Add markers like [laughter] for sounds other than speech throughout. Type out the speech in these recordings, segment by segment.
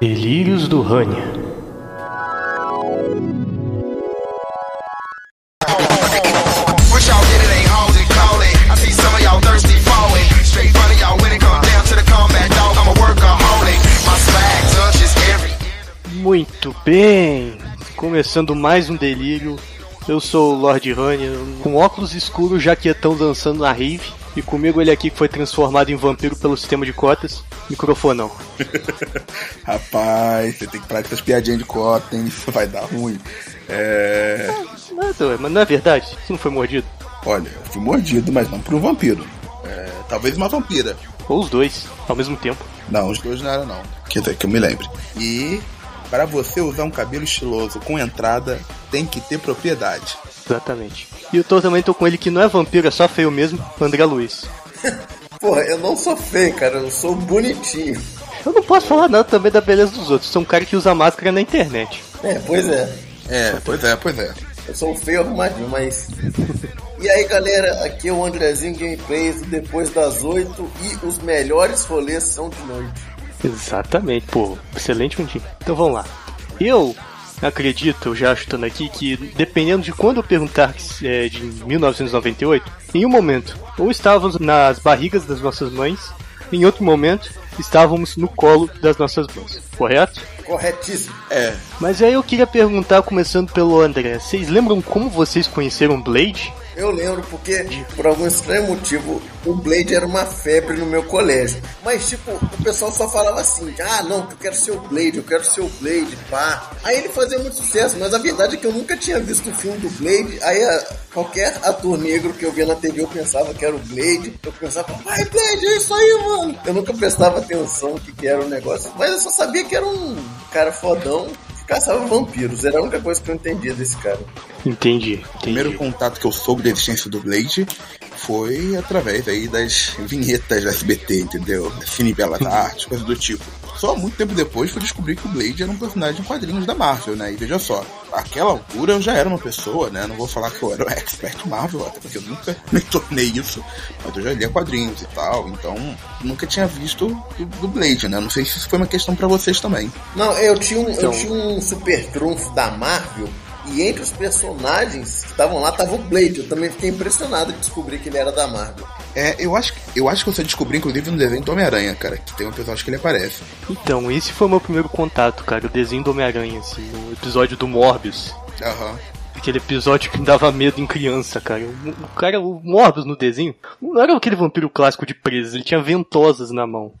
Delírios do Rania. Muito bem! Começando mais um delírio. Eu sou o Lord Rania, com óculos escuros, jaquetão dançando na rave. E comigo ele aqui que foi transformado em vampiro pelo sistema de cotas, microfonão. [laughs] Rapaz, você tem que parar com essas piadinhas de cota, hein? Isso [laughs] vai dar ruim. É. Mas não é verdade? Você não foi mordido? Olha, eu fui mordido, mas não por um vampiro. É, talvez uma vampira. Ou os dois, ao mesmo tempo. Não, os dois não eram, não. Dizer, que eu me lembre. E para você usar um cabelo estiloso com entrada, tem que ter propriedade. Exatamente. E eu tô, também tô com ele que não é vampiro, é só feio mesmo, André Luiz. [laughs] Porra, eu não sou feio, cara, eu sou bonitinho. Eu não posso falar nada também da beleza dos outros, sou um cara que usa máscara na internet. É, pois é. É, pois é, pois é. Eu sou um feio arrumadinho, mas. E aí galera, aqui é o Andrezinho Gameplays depois das 8 e os melhores rolês são de noite. Exatamente, pô, excelente um dia. Então vamos lá. Eu acredito, já chutando aqui, que dependendo de quando eu perguntar é, de 1998, em um momento, ou estávamos nas barrigas das nossas mães, em outro momento, estávamos no colo das nossas mães, correto? Corretíssimo. É, Mas aí eu queria perguntar, começando pelo André, vocês lembram como vocês conheceram Blade? Eu lembro porque, por algum estranho motivo, o Blade era uma febre no meu colégio. Mas, tipo, o pessoal só falava assim: ah, não, eu quero ser o Blade, eu quero ser o Blade, pá. Aí ele fazia muito sucesso, mas a verdade é que eu nunca tinha visto o filme do Blade. Aí a- qualquer ator negro que eu via na TV eu pensava que era o Blade. Eu pensava, vai, Blade, é isso aí, mano. Eu nunca prestava atenção que, que era o negócio, mas eu só sabia que era um cara fodão caçava vampiros. Era a única coisa que eu entendia desse cara. Entendi, o primeiro entendi. contato que eu soube da existência do Blade foi através aí das vinhetas da SBT, entendeu? Cine Belas Artes, coisa do tipo. Só muito tempo depois fui descobrir que o Blade era um personagem em quadrinhos da Marvel, né? E veja só, naquela altura eu já era uma pessoa, né? Não vou falar que eu era um expert Marvel, até porque eu nunca [laughs] me tornei isso. Mas eu já lia quadrinhos e tal, então nunca tinha visto do, do Blade, né? Não sei se isso foi uma questão pra vocês também. Não, eu tinha um, eu Então- tinha um super trunfo da Marvel e entre os personagens que estavam lá tava o Blade. Eu também fiquei impressionado de descobrir que ele era da Marvel. É, eu acho, que- eu acho que você descobriu, inclusive, no desenho do Homem-Aranha, cara, que tem um episódio que ele aparece. Então, esse foi o meu primeiro contato, cara, o desenho do Homem-Aranha, assim, o episódio do Morbius. Aham. Aquele episódio que me dava medo em criança, cara. O, o cara, o Morbius no desenho, não era aquele vampiro clássico de presas, ele tinha ventosas na mão.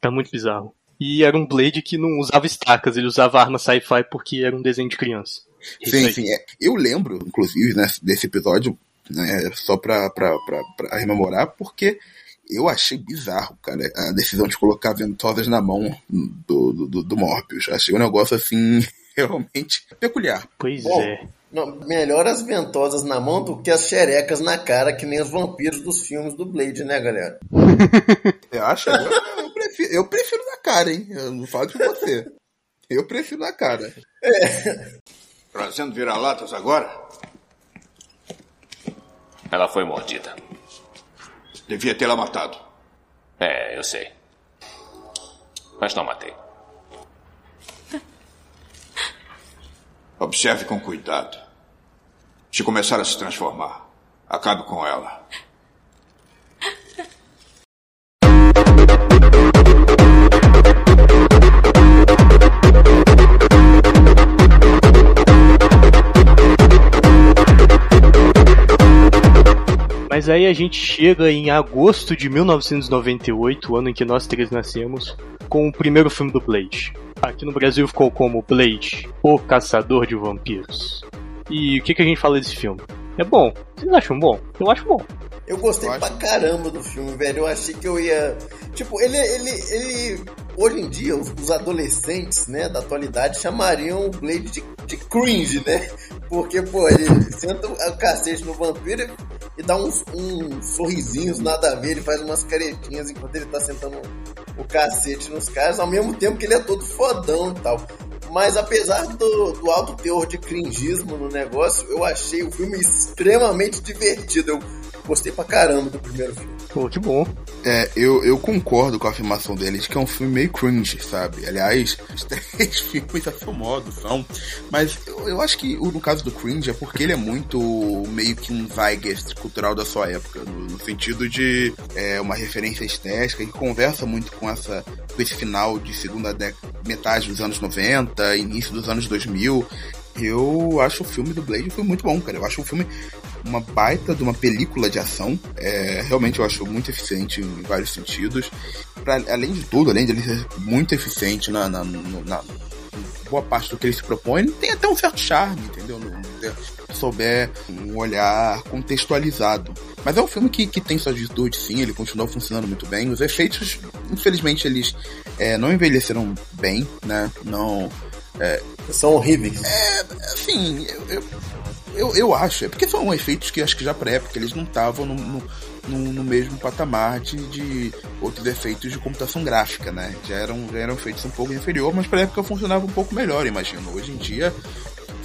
Era muito bizarro. E era um Blade que não usava estacas, ele usava arma sci-fi porque era um desenho de criança. Isso Sim, aí. sim. É. Eu lembro, inclusive, né, desse episódio, né, só pra rememorar, porque eu achei bizarro, cara, a decisão de colocar ventosas na mão do, do, do, do Morbius. Achei um negócio, assim, [laughs] realmente peculiar. Pois Bom, é. não, melhor as ventosas na mão do que as xerecas na cara, que nem os vampiros dos filmes do Blade, né, galera? [laughs] Você acha? Eu, eu prefiro, eu prefiro na cara, hein? Eu não falo de você. Eu prefiro na cara. Trazendo vira-latas agora? Ela foi mordida. Devia tê-la matado. É, eu sei. Mas não matei. Observe com cuidado. Se começar a se transformar, acabe com ela. Mas aí a gente chega em agosto de 1998, o ano em que nós três nascemos, com o primeiro filme do Blade. Aqui no Brasil ficou como Blade, o Caçador de Vampiros. E o que, que a gente fala desse filme? É bom. Vocês acham bom? Eu acho bom. Eu gostei Eu acho- pra caramba do filme, velho. Eu achei que eu ia. Tipo, ele. ele, ele... Hoje em dia, os, os adolescentes, né, da atualidade chamariam o Blade de, de cringe, né? Porque, pô, ele senta o cacete no vampiro e dá uns, uns sorrisinhos nada a ver, ele faz umas caretinhas enquanto ele tá sentando o cacete nos caras, ao mesmo tempo que ele é todo fodão e tal. Mas apesar do, do alto teor de cringismo no negócio, eu achei o filme extremamente divertido. Eu gostei pra caramba do primeiro filme. Pô, que bom. É, eu, eu concordo com a afirmação dele de que é um filme meio cringe, sabe? Aliás, os [laughs] três filmes a seu modo são. Mas eu, eu acho que no caso do cringe é porque ele é muito meio que um zeitgeist cultural da sua época, no, no sentido de é, uma referência estética que conversa muito com essa com esse final de segunda década, metade dos anos 90, início dos anos 2000. Eu acho o filme do Blade foi muito bom, cara. Eu acho o filme uma baita de uma película de ação. É, realmente eu acho muito eficiente em vários sentidos. Pra, além de tudo, além de ele ser muito eficiente na, na, no- na boa parte do que ele se propõe, tem até um certo charme, entendeu? No- souber um olhar contextualizado. Mas é um filme que, que tem suas virtudes, sim, ele continua funcionando muito bem. Os efeitos, infelizmente, eles é, não envelheceram bem, né? Não. São horríveis. Assim, eu, eu, eu, acho. É porque são efeitos que acho que já pra época eles não estavam no, no, no- no mesmo patamar de, de outros efeitos de computação gráfica, né? Já eram, já eram efeitos um pouco inferior, mas pra época funcionava um pouco melhor, imagino. Hoje em dia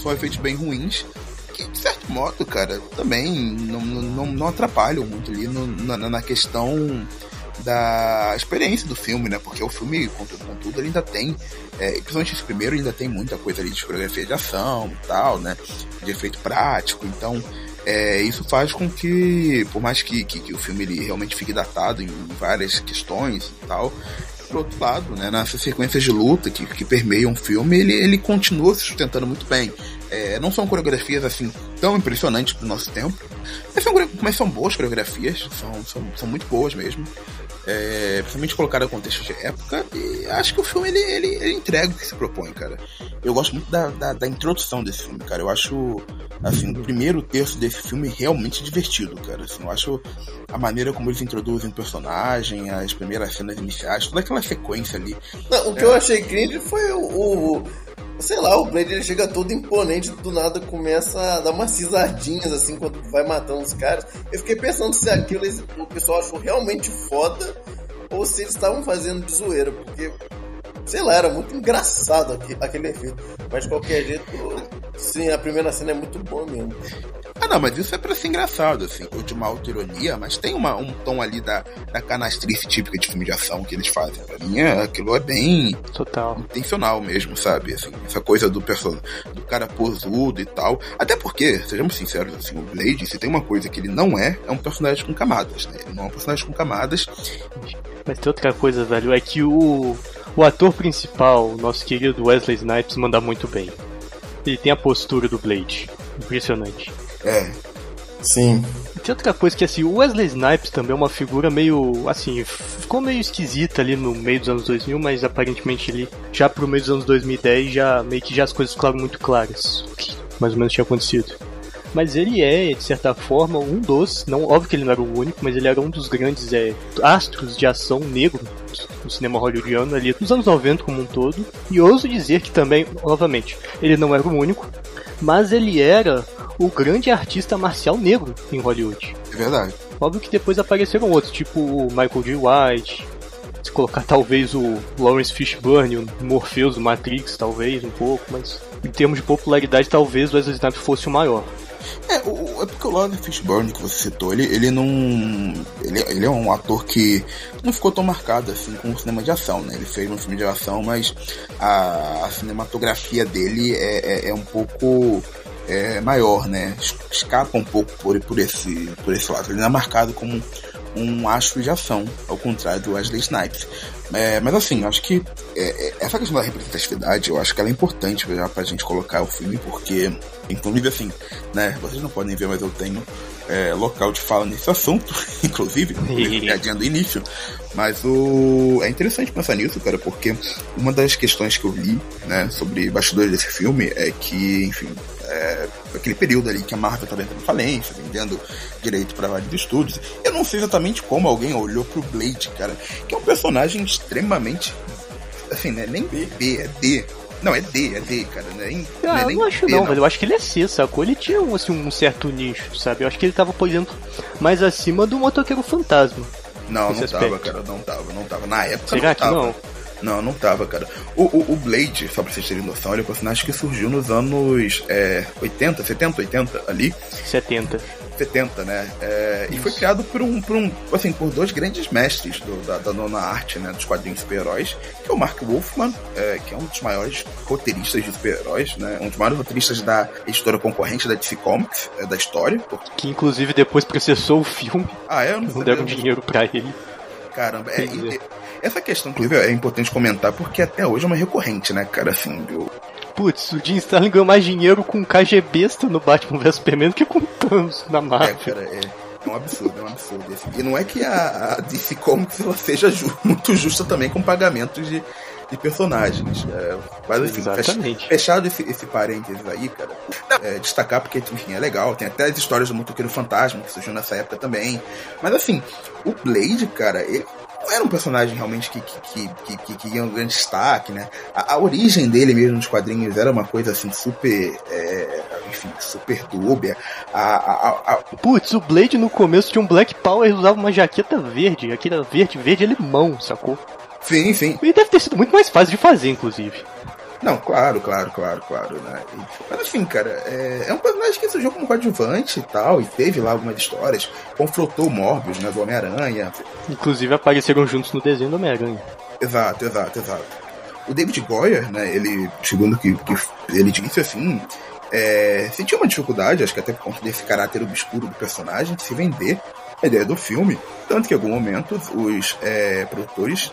são efeitos bem ruins. Que, de certo modo, cara, também não, não, não atrapalham muito ali no- na, na questão da experiência do filme, né? Porque o filme, contudo, ele ainda tem, é, principalmente esse primeiro, ainda tem muita coisa ali de coreografia de ação e tal, né? De efeito prático, então é, isso faz com que, por mais que, que, que o filme ele realmente fique datado em várias questões e tal, por outro lado, né, nessas sequências de luta que, que permeiam o filme, ele, ele continua se sustentando muito bem. É, não são coreografias assim tão impressionantes pro nosso tempo, mas são, mas são boas coreografias, são, são, são muito boas mesmo. É, principalmente colocado no contexto de época, e acho que o filme ele, ele, ele entrega o que se propõe, cara. Eu gosto muito da, da, da introdução desse filme, cara. Eu acho, assim, o primeiro terço desse filme realmente divertido, cara. Assim, eu acho a maneira como eles introduzem o personagem, as primeiras cenas iniciais, toda aquela sequência ali. Não, o que eu achei cringe foi o, o- Sei lá, o Blade ele chega todo imponente, do nada começa a dar umas cisadinhas assim quando vai matando os caras. Eu fiquei pensando se aquilo o pessoal achou realmente foda ou se eles estavam fazendo de zoeira, porque. Sei lá, era muito engraçado aqui- aquele efeito. Mas de qualquer jeito, sim, a primeira cena é muito boa mesmo. Ah, não, mas isso é pra ser engraçado, assim, ou de uma autoironia, mas tem uma, um tom ali da, da canastrice típica de filme de ação que eles fazem. Pra mim, é- aquilo é bem Total. intencional mesmo, sabe? Assim, essa coisa do person... do cara posudo e tal. Até porque, sejamos sinceros, assim, o Blade, se tem uma coisa que ele não é, é um personagem com camadas, né? Ele não é um personagem com camadas. Mas tem outra coisa, velho, é que o, o ator principal, o nosso querido Wesley Snipes, manda muito bem. Ele tem a postura do Blade. Impressionante. É, Sim. E tem outra coisa que assim, o Wesley Snipes também é uma figura meio, assim, ficou meio esquisita ali no meio dos anos 2000, mas aparentemente ele já pro meio dos anos 2010 já meio que já as coisas ficaram muito claras, o que mais ou menos tinha acontecido. Mas ele é, de certa forma, um dos, não, óbvio que ele não era o único, mas ele era um dos grandes é, astros de ação negro do cinema hollywoodiano ali dos anos 90 como um todo. E ouso dizer que também, novamente, ele não era o único, mas ele era o grande artista marcial negro em Hollywood. é verdade. Óbvio que depois apareceram outros, tipo o Michael J. White, se colocar talvez o Lawrence Fishburne, o Morpheus do Matrix, talvez, um pouco, mas em termos de popularidade, talvez o Wesley Snipes fosse o maior. É, o, é porque o Lawrence Fishburne que você citou, ele, ele não. Ele, ele é um ator que não ficou tão marcado assim com o cinema de ação, né? Ele fez um filme de ação, mas a, a cinematografia dele é, é, é um pouco é, maior, né? Es- Escapa um pouco por, por, esse, por esse lado. Ele não é marcado como um astro de ação, ao contrário do Wesley Snipes. É, mas assim, eu acho que é, é, essa questão da representatividade, eu acho que ela é importante já pra gente colocar o filme, porque, inclusive assim, né, vocês não podem ver, mas eu tenho é, local de fala nesse assunto, [laughs] inclusive, [laughs] piadinha do início. Mas o é interessante pensar nisso, cara, porque uma das questões que eu li, né, sobre bastidores desse filme é que, enfim, é, aquele período ali que a Marvel estava entrando em falência, vendendo direito para vários estúdios. Eu não sei exatamente como alguém olhou pro Blade, cara, que é um personagem extremamente. Assim, né? Nem B, é D. Não, é D, é D, cara. Né? Nem, Ah, é eu não acho B, não, velho. Eu acho que ele é C, sacou? Ele tinha um, assim, um certo nicho, sabe? Eu acho que ele tava, por exemplo, mais acima do motoqueiro fantasma. Não, não tava, aspecto. cara. Não tava, não tava. Na época Será não que tava. não? Não, não tava, cara. O, o, o Blade, só pra vocês terem noção, ele é um personagem que surgiu nos anos é, 80, 70, 80 ali. 70. 70, né? É, e foi criado por um, por um, assim, por dois grandes mestres do- da, da nona arte, né? Dos quadrinhos super-heróis, que é o Mark Wolfman, é, que é um dos maiores roteiristas de super-heróis, né? Um dos maiores roteiristas da editora concorrente da DC Comics, é, da história. Que inclusive depois processou o filme, Ah, é? Eu não não deram dinheiro pra ele. Caramba, é, essa questão, inclusive, é importante comentar porque até hoje é uma recorrente, né, cara? Assim, eu, Putz, o Jim Starlin ganhou mais dinheiro com KG besta no Batman vs Superman do que com Thanos na é, Marvel. cara, é, é um absurdo, é um absurdo. E não é que a, a DC Comics ela seja ju- [laughs] muito justa também com pagamentos de, de personagens. é, mas enfim, Exatamente. fech- fechado esse, esse parênteses aí, cara, é, destacar porque, enfim, é legal. Tem até as histórias do Motoqueiro Fantasma que surgiu nessa época também. Mas assim, o Blade, cara, ele não era um personagem realmente que, que, que, que, que, ganhou um grande destaque, né? A, a origem dele mesmo nos quadrinhos era uma coisa assim super. é, enfim, super dúbia. A, a, Putz, o Blade no começo tinha um Black Power e usava uma jaqueta verde, aquela verde, verde limão, sacou? sim, sim. E deve ter sido muito mais fácil de fazer, inclusive. Não, claro, claro, claro, claro, né? Mas assim, cara, é, é um personagem que surgiu como coadjuvante e tal, e teve lá algumas histórias, confrontou o Morbius, né, do Homem-Aranha. Inclusive apareceram juntos no desenho do Homem-Aranha. Exato, exato, exato. O David Goyer, né, ele, segundo que, que ele disse assim, é, sentiu uma dificuldade, acho que até por conta desse caráter obscuro do personagem, de se vender a ideia do filme, tanto que em algum momento os é, produtores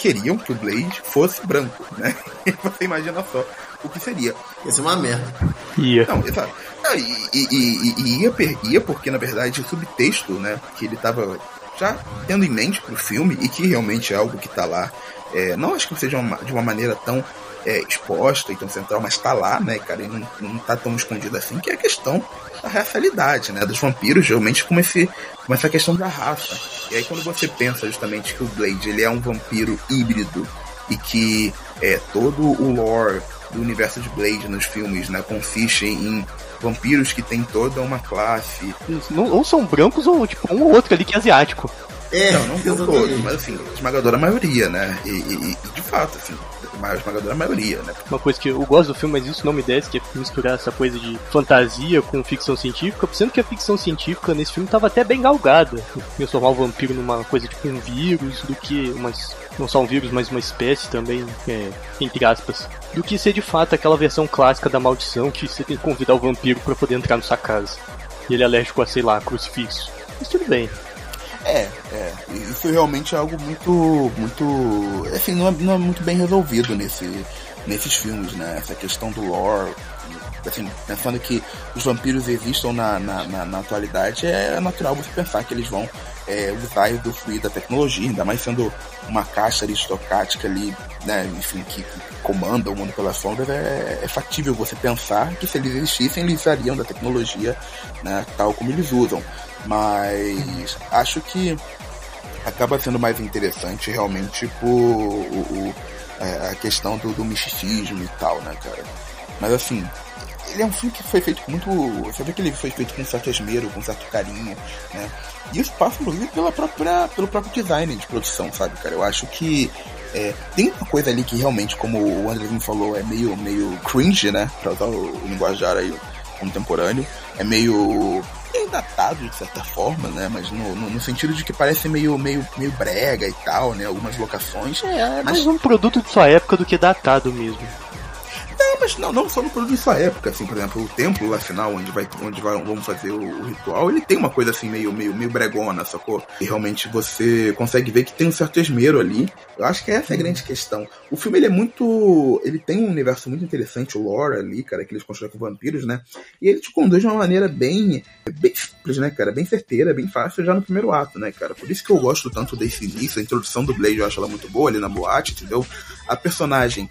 queriam que o Blade fosse branco, né? [laughs] Você imagina só o que seria. Isso é uma merda. Ia. Não, exato. Não, e, e- e- e ia, per- ia porque, na verdade, o subtexto, né, que ele tava já tendo em mente pro filme, e que realmente é algo que tá lá, é, não acho que seja uma- de uma maneira tão é, exposta e tão central, mas tá lá, né, cara, e não, não tá tão escondido assim, que é a questão da racialidade, né, dos vampiros, realmente com, esse, com essa questão da raça. E aí quando você pensa justamente que o Blade, ele é um vampiro híbrido, e que é, todo o lore do universo de Blade nos filmes, né, consiste em vampiros que têm toda uma classe. Não- ou são brancos ou tipo um ou outro ali que é asiático. É, Não, não todos, mas assim, a esmagadora maioria, né? E, e- e, de fato, assim, esmagadora maioria, né? Uma coisa que eu gosto do filme, mas isso não me desce, que é misturar essa coisa de fantasia com ficção científica, sendo que a ficção científica nesse filme tava até bem galgada. Transformar o vampiro numa coisa tipo um vírus, do que umas. Não só um vírus, mas uma espécie também, é, entre aspas. Do que ser de fato aquela versão clássica da maldição que você tem que convidar o vampiro pra poder entrar na sua casa. E ele é alérgico a, sei lá, crucifixo. Mas tudo bem. É, é. Isso realmente é algo muito. muito. Assim, não é, não é muito bem resolvido nesse, nesses filmes, né? Essa questão do lore. Assim, pensando que os vampiros existam na, na, na, na atualidade, é natural você pensar que eles vão é, usar e usufruir da tecnologia, ainda mais sendo uma caixa aristocrática ali, né, enfim, que comanda o mundo pelas sombras, é, é factível você pensar que se eles existissem, eles usariam da tecnologia, né, tal como eles usam. Mas acho que acaba sendo mais interessante realmente por o, o- é, a questão do, do misticismo e tal, né, cara? Mas assim, ele é um filme que foi feito com muito. Você vê que ele foi feito com certo esmero, com certo carinho, né? E isso passa, inclusive, pela própria, pelo próprio design de produção, sabe, cara? Eu acho que é, tem uma coisa ali que realmente, como o Andrezinho falou, é meio, meio cringe, né? Pra usar o, o linguajar aí contemporâneo. É meio. datado de certa forma, né? Mas no, no, no sentido de que parece meio, meio, meio brega e tal, né? Algumas locações. É, é Mas- mais um produto de sua época do que datado mesmo. Não, mas não, não só no produto sua época, assim, por exemplo, o templo lá final, onde, vai, onde vai, vamos fazer o, o ritual, ele tem uma coisa assim meio, meio, meio bregona, sacou? E realmente você consegue ver que tem um certo esmero ali. Eu acho que essa é a grande questão. O filme ele é muito. Ele tem um universo muito interessante, o lore ali, cara, que eles constroem com vampiros, né? E ele te conduz de uma maneira bem. bem simples, né, cara? Bem certeira, bem fácil já no primeiro ato, né, cara? Por isso que eu gosto tanto desse início, a introdução do Blade eu acho ela muito boa ali na boate, entendeu? A personagem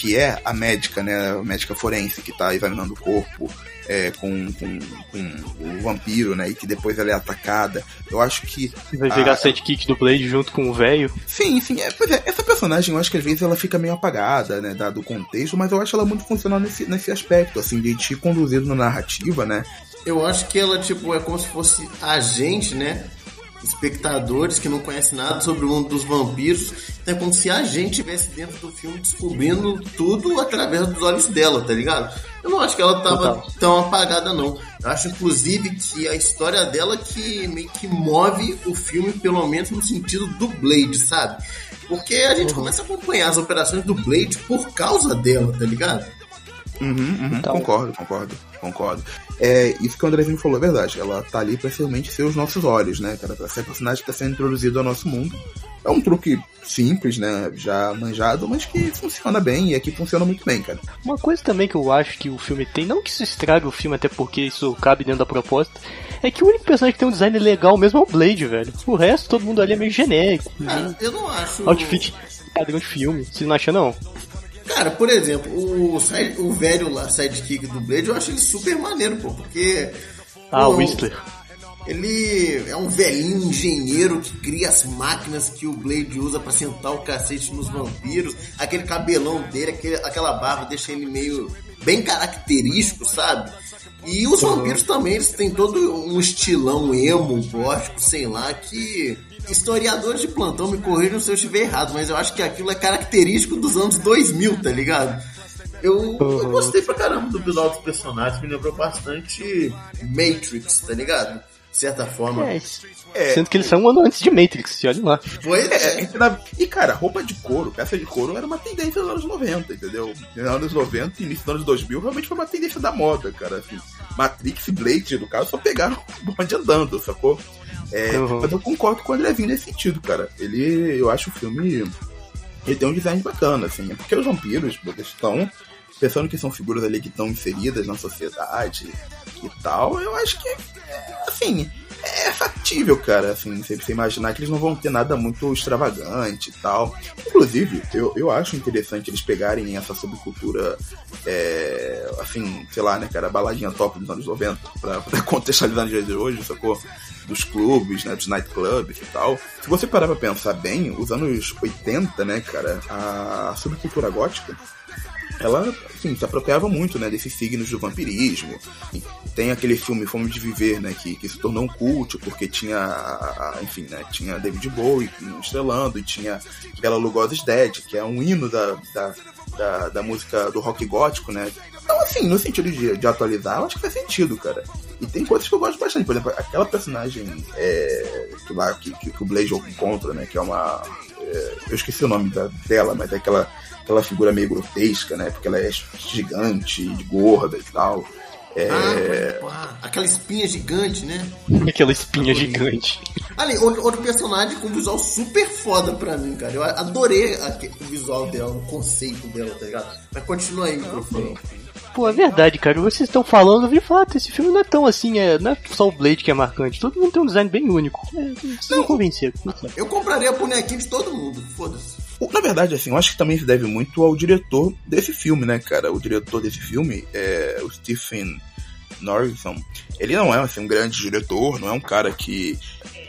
que é a médica, né, a médica forense que tá examinando o corpo é, com, com, com o vampiro, né, e que depois ela é atacada. Eu acho que Vai virar Ah, sidekick do Blade junto com o velho. Sim, sim. É, pois é, essa personagem eu acho que às vezes ela fica meio apagada, né, dado o contexto, mas eu acho ela muito funcional nesse, nesse aspecto, assim, de te conduzir na narrativa, né? Eu acho que ela, tipo, é como se fosse agente, né? Espectadores que não conhecem nada sobre o mundo dos vampiros. Então é como se a gente estivesse dentro do filme descobrindo tudo através dos olhos dela, tá ligado? Eu não acho que ela tava Total. tão apagada, não. Eu acho, inclusive, que a história dela que meio que move o filme, pelo menos no sentido do Blade, sabe? Porque a gente começa a acompanhar as operações do Blade por causa dela, tá ligado? Uhum, uhum, Então. Concordo, concordo, concordo. É, isso que o Andrezinho falou é verdade. Ela tá ali pra realmente ser os nossos olhos, né, cara? Pra ser a personagem que tá sendo introduzido ao nosso mundo. É um truque simples, né? Já manjado, mas que funciona bem e aqui funciona muito bem, cara. Uma coisa também que eu acho que o filme tem, não que isso estrague o filme, até porque isso cabe dentro da proposta, é que o único personagem que tem um design legal mesmo é o Blade, velho. O resto, todo mundo ali é meio genérico. Cara, meio eu não acho. outfit padrão de filme. Vocês não acham, não? Cara, por exemplo, o, o velho lá, sidekick do Blade, eu acho ele super maneiro, pô, porque. Ah, o Whistler. Ele é um velhinho engenheiro que cria as máquinas que o Blade usa pra sentar o cacete nos vampiros. Aquele cabelão dele, aquele, aquela barba deixa ele meio bem característico, sabe? E os vampiros também, eles têm todo um estilão emo, gótico, sei lá, que historiadores de plantão me corrijam se eu estiver errado, mas eu acho que aquilo é característico dos anos 2000, tá ligado? Eu, eu gostei pra caramba do visual dos personagens, me lembrou bastante Matrix, tá ligado? De certa forma. É, Sendo que eles são um ano antes de Matrix, se olha lá. Pois É, é. E, cara, roupa de couro, peça de couro era uma tendência nos anos 90, entendeu? Nos anos 90 e início dos anos 2000 realmente foi uma tendência da moda, cara. Assim, Matrix e Blade, no caso, só pegaram [laughs] o bonde andando, sacou? É, Uhum. Mas eu concordo com o Andrezinho nesse sentido, cara. Ele, eu acho o filme. Ele tem um design bacana, assim. É porque os vampiros, eles estão pensando que são figuras ali que estão inseridas na sociedade e tal. Eu acho que, é, assim, é factível, cara. Assim, você, você imaginar que eles não vão ter nada muito extravagante e tal. Inclusive, eu, eu acho interessante eles pegarem essa subcultura, é, assim, sei lá, né, cara, baladinha top dos anos 90, pra, [laughs] pra contextualizar nos dias de hoje, sacou? Dos clubes, né, dos nightclubs e tal. Se você parar pra pensar bem, os anos 80, né, cara, a subcultura gótica ela, assim, se apropriava muito, né, desses signos do vampirismo. Tem aquele filme Fome de Viver, né, que, que se tornou um culto, porque tinha, enfim, né, tinha David Bowie estrelando, e tinha Bela Lugosi's Dead, que é um hino da, da, da, da música do rock gótico, né. Então, assim, no sentido de, de atualizar, eu acho que faz sentido, cara. E tem coisas que eu gosto bastante, por exemplo, aquela personagem é, que, lá, que, que, que o Blaze encontra, né, que é uma... é, eu esqueci o nome da- dela, mas é aquela aquela figura meio grotesca, né? Porque ela é gigante, gorda e tal. É, Ah, aquela espinha gigante, né? Aquela espinha gigante. Ali, outro, outro personagem com visual super foda pra mim, cara. Eu adorei o visual dela, o conceito dela, tá ligado? Mas continua aí, microfone. Pô, é verdade, cara. Vocês estão falando, eu vi falar, esse filme não é tão assim, é, não é só o Blade que é marcante. Todo mundo tem um design bem único. É, vocês não sei. Eu compraria a bonequinha de todo mundo, foda-se. Na verdade, assim, eu acho que também se deve muito ao diretor desse filme, né, cara? O diretor desse filme é o Stephen Norton. Ele não é assim, um grande diretor, não é um cara que.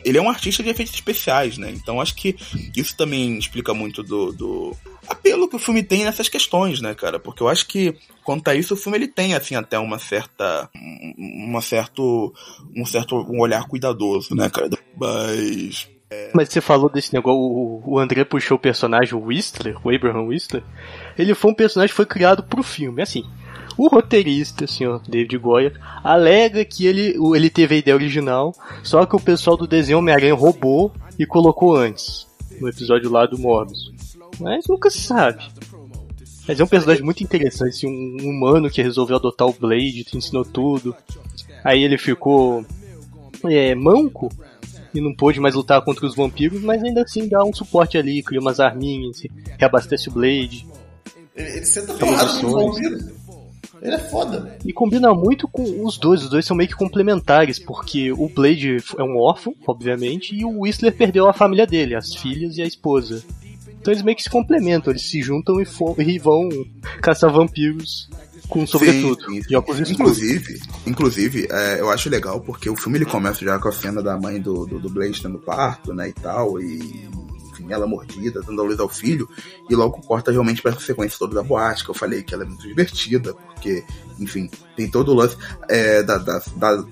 Ele é um artista de efeitos especiais, né? Então acho que isso também explica muito do, do apelo que o filme tem nessas questões, né, cara? Porque eu acho que quanto a isso o filme ele tem assim até uma certa um- uma certo um certo um olhar cuidadoso, né, cara? Mas Mas você falou desse negócio, o, o André puxou o personagem Whistler, o Abraham Whistler. Ele foi um personagem que foi criado pro filme. Assim, o roteirista, senhor David Goyer, alega que ele, ele teve a ideia original, só que o pessoal do desenho Homem-Aranha roubou e colocou antes, no episódio lá do Morbius. Mas nunca se sabe. Mas é um personagem muito interessante, assim, um humano que resolveu adotar o Blade, que ensinou tudo. Aí ele ficou é, manco e não pôde mais lutar contra os vampiros, mas ainda assim dá um suporte ali, cria umas arminhas, reabastece o Blade. Ele, ele senta porrada vampiro. Ele é foda. E combina muito com os dois, os dois são meio que complementares, porque o Blade é um órfão, obviamente, e o Whistler perdeu a família dele, as filhas e a esposa. Então eles meio que se complementam, eles se juntam e, e vão caçar vampiros com sobretudo. Sim, sim, óculos escuros. Inclusive, inclusive é, eu acho legal porque o filme ele começa já com a cena da mãe do, do, do Blade no parto, né, e tal, e enfim, ela mordida, dando a luz ao filho, e logo corta realmente pra essa sequência toda da boate, que eu falei que ela é muito divertida, porque, enfim, tem todo o lance é, da, da, da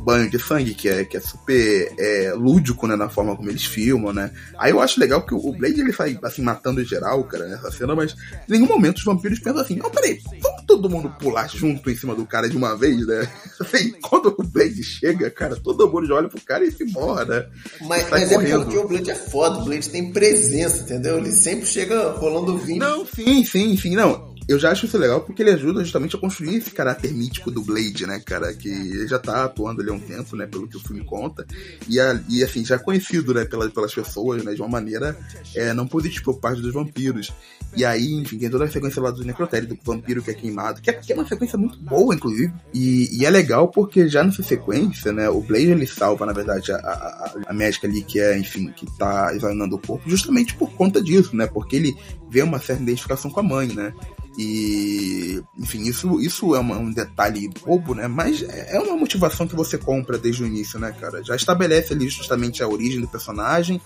banho de sangue, que é, que é super é, lúdico, né, na forma como eles filmam, né. Aí eu acho legal que o Blade, ele sai, assim, matando em geral, cara, nessa cena, mas em nenhum momento os vampiros pensam assim, não, peraí, vamos todo mundo pular junto em cima do cara de uma vez, né? [laughs] Assim, quando o Blade chega, cara, todo mundo já olha pro cara e se morra, né? Mas, mas é porque o Blade é foda, o Blade tem presença, entendeu? Ele sempre chega rolando vinho. Não, sim, sim, sim, não. Eu já acho isso legal porque ele ajuda justamente a construir esse caráter mítico do Blade, né, cara? Que ele já tá atuando ali há um tempo, né, pelo que o filme conta. E, a- e assim, já conhecido, né, pelas, pelas pessoas, né, de uma maneira é, não positiva por parte dos vampiros. E aí, enfim, tem toda a sequência lá do necrotério, do vampiro que é queimado, que é, que é uma sequência muito boa, inclusive. E, e é legal porque já nessa sequência, né, o Blade ele salva, na verdade, a, a, a médica ali que é, enfim, que tá examinando o corpo, justamente por conta disso, né, porque ele vê uma certa identificação com a mãe, né. E, enfim, isso, isso é um detalhe bobo, né? Mas é uma motivação que você compra desde o início, né, cara? Já estabelece ali justamente a origem do personagem,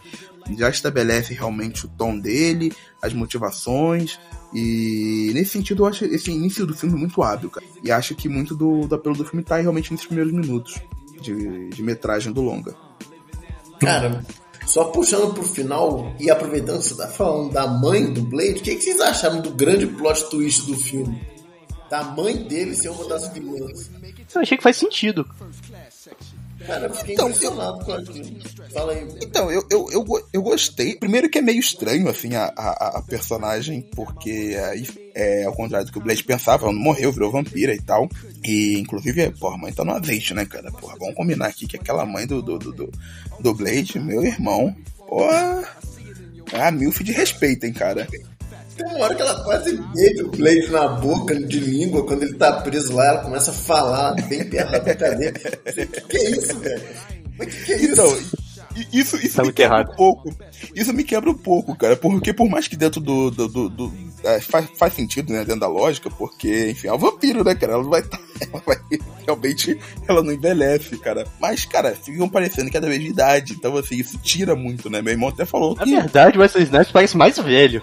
já estabelece realmente o tom dele, as motivações. E nesse sentido, eu acho esse início do filme muito hábil, cara. E acho que muito do, do apelo do filme tá realmente nesses primeiros minutos de, de metragem do longa. Cara, só puxando pro final e aproveitando que você tá falando da mãe do Blade, o que, que vocês acharam do grande plot twist do filme? Da mãe dele ser uma das vilãs. Eu achei que faz sentido. Cara, eu fiquei Então, impressionado com aquilo. Fala aí. Então, eu, eu, eu, eu gostei. Primeiro que é meio estranho, assim, a, a, a personagem, porque aí, é ao contrário do que o Blade pensava, ela não morreu, virou vampira e tal. E, inclusive, porra, a mãe tá no azeite, né, cara? Porra, vamos combinar aqui que aquela mãe do, do, do, do, do Blade, meu irmão, porra, é a milf de respeito, hein, cara? Tem uma hora que ela quase beija o Blade na boca de língua quando ele tá preso lá, ela começa a falar bem perto da boca dele. Que é isso, velho? Mas que que é isso? Então, isso, isso Tá me quebra errado. um pouco. Isso me quebra um pouco, cara. Porque por mais que dentro do. do, do- do- é, faz, faz sentido, né? Dentro da lógica, porque, enfim, é um vampiro, né, cara? Ela não vai tá, [laughs] Ela vai. Realmente, ela não envelhece, cara. Mas, cara, ficam parecendo cada vez de idade. Então, assim, isso tira muito, né? Meu irmão até falou Na que. verdade, o Wesley Snipes parece mais velho.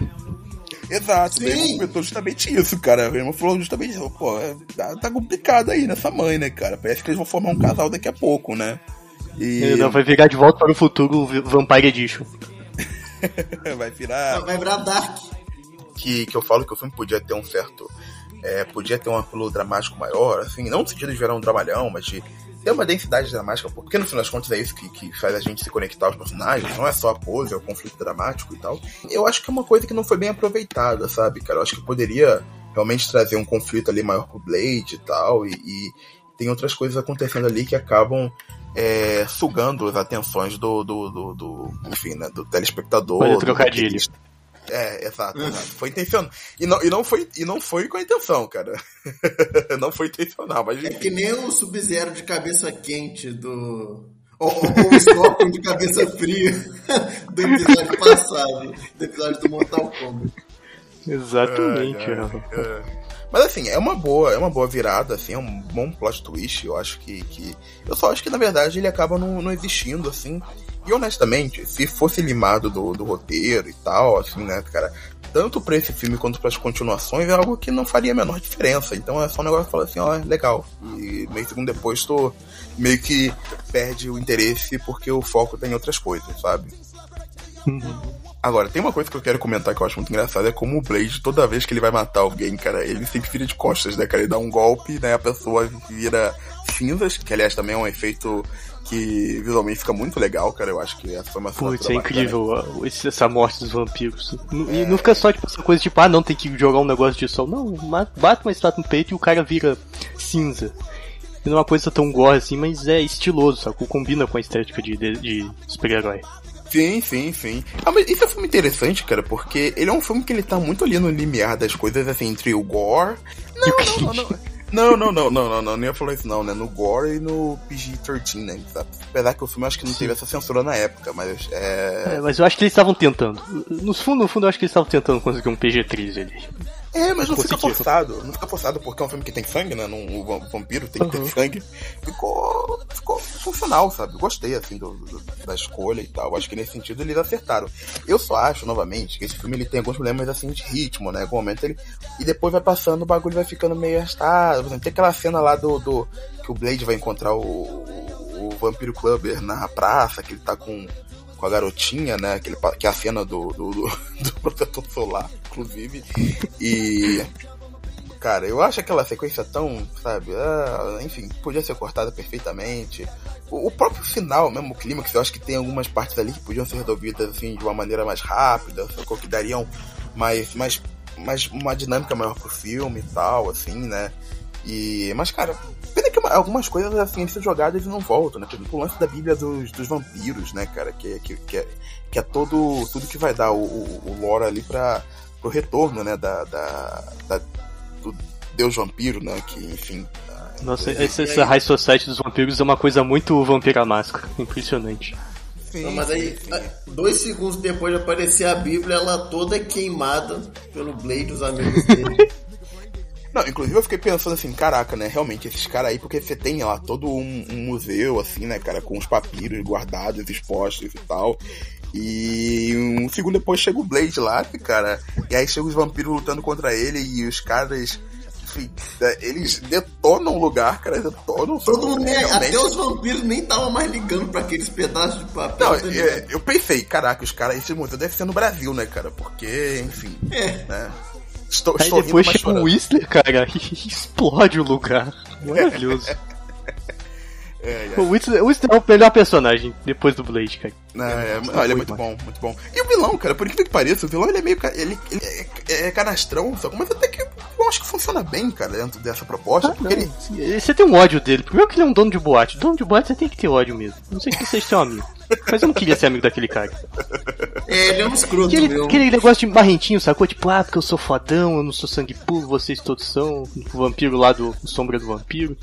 Exato, meu Sim. comentou justamente isso, cara. Meu irmão falou justamente isso. Pô, é, tá, tá complicado aí nessa mãe, né, cara? Parece que eles vão formar um casal daqui a pouco, né? E não vai virar de volta para o futuro o Vampire Edition. [laughs] vai virar. Vai virar Dark. que, que eu falo que o filme podia ter um certo. É, podia ter um apelo dramático maior, assim, não no sentido de virar um dramalhão, mas de ter uma densidade dramática, porque no final das contas é isso que, que faz a gente se conectar aos personagens, não é só a pose, é o conflito dramático e tal. Eu acho que é uma coisa que não foi bem aproveitada, sabe, cara? Eu acho que poderia realmente trazer um conflito ali maior pro Blade e tal, e, e tem outras coisas acontecendo ali que acabam. é, sugando as atenções do, do, do, do- enfim, né, do telespectador. Olha do trocadilho. roteirista. É, exato, exato. Foi intencional. E não, e, não foi, e não foi com a intenção, cara. [laughs] não foi intencional, mas É que nem o Sub-Zero de cabeça quente do. Ou, ou o Scorpion de cabeça fria [laughs] do episódio passado, do episódio do Mortal Kombat. Exatamente. É, Rafa. é. Mas assim, é uma boa, é uma boa virada, assim, é um bom plot twist, eu acho que. que... Eu só acho que na verdade ele acaba não, não existindo, assim. E honestamente, se fosse limado do, do roteiro e tal, assim, né, cara, tanto pra esse filme quanto pras continuações é algo que não faria a menor diferença. Então é só um negócio que fala assim, ó, é legal. E meio segundo depois tu meio que perde o interesse porque o foco tem outras coisas, sabe? [laughs] Agora, tem uma coisa que eu quero comentar que eu acho muito engraçada, é como o Blade, toda vez que ele vai matar alguém, cara, ele sempre vira de costas, né, cara? Ele dá um golpe, né, a pessoa vira cinzas, que aliás também é um efeito que visualmente fica muito legal, cara. Eu acho que essa foi uma Putz, é bacana. incrível ó, esse- essa morte dos vampiros. N- E não fica só tipo essa coisa tipo, ah não, tem que jogar um negócio de sol. Não, bate uma estátua no peito e o cara vira cinza. E não é uma coisa tão gore assim, mas é estiloso, sacou? Combina com a estética de, de, de super-herói. Sim, sim, sim. Ah, mas isso é um filme interessante, cara, porque ele é um filme que ele tá muito ali no limiar das coisas, assim, entre o gore. E o Não, cringe. não, não. Não, não, não, não, não, não, não ia falar isso não, né? No gore e no PG-13, né? sabe? Apesar que o filme acho que não teve essa censura na época, mas é. É, mas eu acho que eles estavam tentando. No fundo, no fundo, eu acho que eles estavam tentando conseguir um PG-13 ali. É, mas não fica forçado. Não fica forçado porque é um filme que tem sangue, né? Num, o va- vampiro tem que Uhum. ter sangue. Ficou, ficou funcional, sabe? Gostei, assim, do, do- da escolha e tal. Acho que nesse sentido eles acertaram. Eu só acho, novamente, que esse filme ele tem alguns problemas, assim, de ritmo, né? Em algum momento ele... E depois vai passando, o bagulho vai ficando meio arrastado. Por exemplo, tem aquela cena lá do... do que o Blade vai encontrar o, o, o Vampiro Clubber na praça, que ele tá com... Com a garotinha, né? Que, ele, que é a cena do, do, [laughs] do, protetor solar, inclusive. E Cara, eu acho aquela sequência tão, sabe, ah, enfim, podia ser cortada perfeitamente. O, o próprio final, mesmo o clímax, eu acho que tem algumas partes ali que podiam ser resolvidas assim de uma maneira mais rápida, que dariam mais, mais, mais uma dinâmica maior pro filme e tal, assim, né? E, mas, cara, que uma- algumas coisas assim eles são jogadas e não voltam, né? Por exemplo, o lance da Bíblia dos, dos vampiros, né, cara? Que, que, que, é, que é todo, tudo que vai dar o, o, o lore ali pra, pro retorno, né? Da, da, da- do Deus vampiro, né? Que, enfim. Nossa, essa, essa High Society dos vampiros é uma coisa muito vampira máscara. [laughs] Impressionante. Sim, Não, mas aí, sim, sim. ah, dois segundos depois de aparecer a Bíblia, ela toda queimada pelo Blade e os amigos dele. [laughs] Não, inclusive eu fiquei pensando assim, caraca, né? Realmente, esses caras aí, porque você tem lá todo um, um museu, assim, né, cara, com os papiros guardados, expostos e tal. E um segundo depois chega o Blade lá, cara. E aí chega os vampiros lutando contra ele e os caras. enfim, é, Eles detonam o lugar, cara. Detonam. Todo mundo, realmente. até os vampiros nem estavam mais ligando pra aqueles pedaços de papel. Não, ligado? é, eu pensei, caraca, os caras, esse museu deve ser no Brasil, né, cara? Porque, enfim. É. Né? Estou, Aí estou depois chega o. Whistler, cara, [laughs] e explode o lugar. Maravilhoso. [laughs] É, é. O Whistler, o Whistler é o melhor personagem depois do Blade, cara. Não, é, não, ele é muito bom, muito bom. E o vilão, cara, por incrível que pareça, o vilão ele é meio. Ele, ele é, é canastrão, só que- mas até que eu acho que funciona bem, cara, dentro dessa proposta. Ah, porque ele. Você tem um ódio dele. Primeiro que ele é um dono de boate. Dono de boate você tem que ter ódio mesmo. Não sei que seja seu amigo. Mas eu não queria ser amigo daquele cara. É, ele é um escroto, Aquele, meu. aquele negócio de barrentinho, sacou? Tipo, ah, porque eu sou fodão, eu não sou sangue puro, vocês todos são. O vampiro lá do Sombra do Vampiro.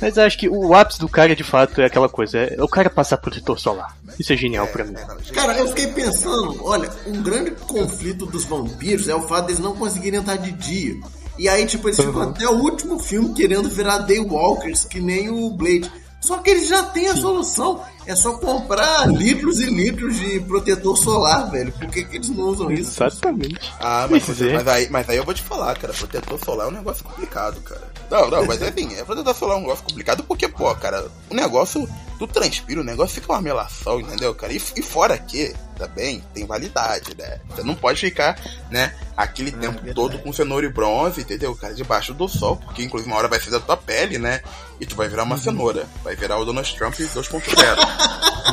Mas eu acho que o ápice do cara, de fato, é aquela coisa. É, o cara passar protetor solar. Isso é genial pra mim. Cara, eu fiquei pensando, olha, um grande conflito dos vampiros é o fato deles não conseguirem entrar de dia. E aí, tipo, eles ficam até o último filme querendo virar Daywalkers, que nem o Blade. Só que eles já têm a solução. É só comprar litros e litros de protetor solar, velho. Por que, que eles não usam isso? Exatamente. Ah, mas, Pois é. mas, aí, mas aí eu vou te falar, cara, protetor solar é um negócio complicado, cara. Não, não, mas assim, é, protetor solar é um negócio complicado porque, pô, cara, o negócio, tu transpira, o negócio fica uma melação, entendeu, cara? E, e fora que, também, tem validade, né? Você não pode ficar, né, aquele tempo todo com cenoura e bronze, entendeu, cara, debaixo do sol, porque inclusive uma hora vai ser da tua pele, né? E tu vai virar uma cenoura, vai virar o Donald Trump 2.0.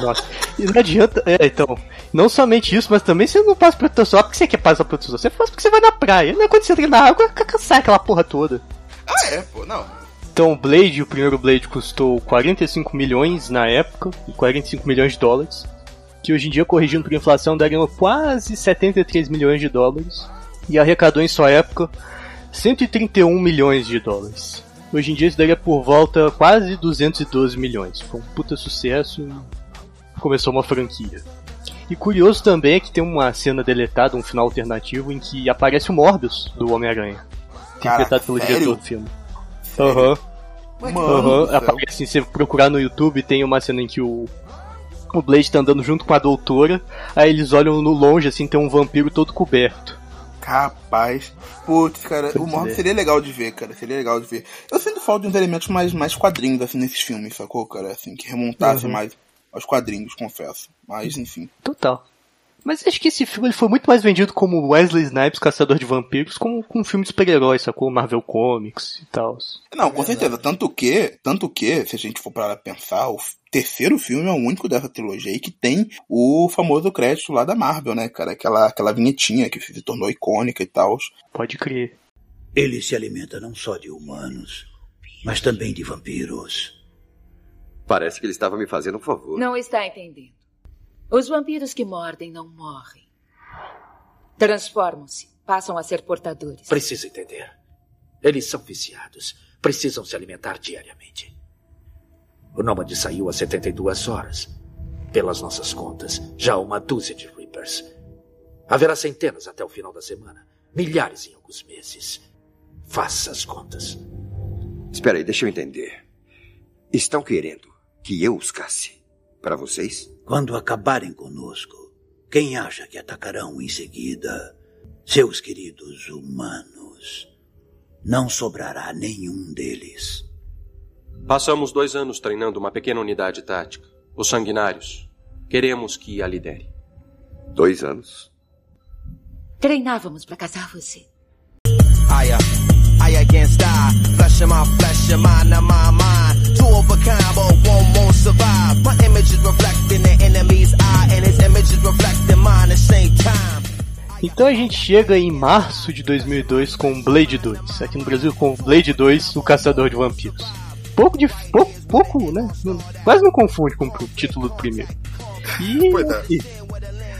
Nossa. E não adianta. É, então. Não somente isso, mas também você não passa protetor solar porque você quer passar protetor solar. Você faz porque você vai na praia. Não é quando você entra na água, sai aquela porra toda. ah, é, pô, não. Então o Blade, o primeiro Blade, custou 45 milhões na época, 45 milhões de dólares, que hoje em dia, corrigindo por inflação, dariam quase 73 milhões de dólares, e arrecadou em sua época 131 milhões de dólares. Hoje em dia isso daria por volta quase 212 milhões. Foi um puta sucesso e começou uma franquia. E curioso também é que tem uma cena deletada, um final alternativo, em que aparece o Morbius do Homem-Aranha. Interpretado pelo sério? diretor do filme. Aham. Mano, do céu. aparece, assim, se você procurar no YouTube, tem uma cena em que o, o Blade tá andando junto com a doutora, aí eles olham no longe, assim, tem um vampiro todo coberto. Capaz. Putz, cara, o Morbius é. seria legal de ver, cara. Seria legal de ver. Eu sinto falta de uns elementos mais, mais quadrinhos, assim, nesses filmes, sacou, cara? Assim, que remontasse Uhum. mais aos quadrinhos, confesso. Mas, enfim. Total. Mas acho que esse filme ele foi muito mais vendido como Wesley Snipes, Caçador de Vampiros, como como um filme de super-heróis, sacou? Marvel Comics e tal. Não, com certeza. Tanto que, tanto que, se a gente for para pensar, o terceiro filme é o único dessa trilogia aí que tem o famoso crédito lá da Marvel, né, cara? Aquela, aquela vinhetinha que se tornou icônica e tal. Pode crer. Ele se alimenta não só de humanos, mas também de vampiros. Parece que ele estava me fazendo um favor. Não está entendendo. Os vampiros que mordem não morrem. Transformam-se, passam a ser portadores. Preciso entender. Eles são viciados. Precisam se alimentar diariamente. O Nômade saiu há 72 horas. Pelas nossas contas, já há uma dúzia de Reapers. Haverá centenas até o final da semana. Milhares em alguns meses. Faça as contas. Espera aí, deixa eu entender. Estão querendo que eu os casse? Para vocês? Quando acabarem conosco, quem acha que atacarão em seguida seus queridos humanos? Não sobrará nenhum deles. Passamos dois anos treinando uma pequena unidade tática, os Sanguinários. Queremos que a lidere. Dois anos? Treinávamos para casar você. Higher, I against I. Flesh of my flesh, your mind of my mind. Two of a kind, but one won't survive. My image is reflecting the enemy's eye, and his image is reflecting mine at the same time. Então a gente chega em março de 2002 com Blade 2. Aqui no Brasil com Blade 2, o Caçador de Vampiros. Pouco de. pouco, pouco né? Não- Quase não confunde com o título do primeiro. E. É. e-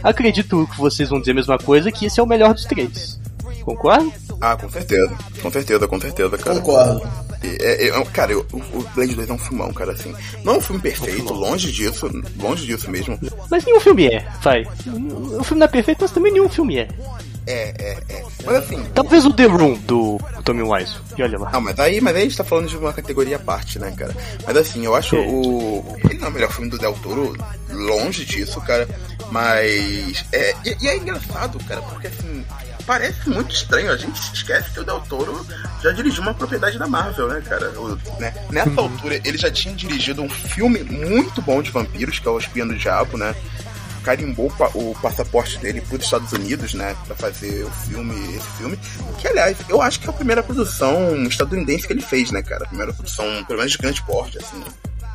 acredito que vocês vão dizer a mesma coisa, que esse é o melhor dos três. Concorda? Ah, com certeza. Com certeza, com certeza, cara. Concordo. É, é, é, cara, eu- o, o Blade 2 é um filmão, cara, assim. Não é um filme perfeito, longe disso, longe disso mesmo. Mas nenhum filme é, vai. O filme não é perfeito, mas também nenhum filme é. É, é, é. Mas assim. Talvez o The Room do Tommy Wiseau. E olha lá. Não, mas aí, mas aí a gente tá falando de uma categoria à parte, né, cara? Mas assim, eu acho É. o. Ele não é o melhor filme do Del Toro, longe disso, cara. Mas. É, e, e é engraçado, cara, porque assim. Parece muito estranho, a gente esquece que o Del Toro já dirigiu uma propriedade da Marvel, né, cara? O- né? Nessa altura, ele já tinha dirigido um filme muito bom de vampiros, que é O Espião do Diabo, né? Carimbou o passaporte dele para os Estados Unidos, né, Pra fazer o filme, esse filme, que aliás, eu acho que é a primeira produção estadunidense que ele fez, né, cara, a primeira produção, pelo menos de grande porte, assim,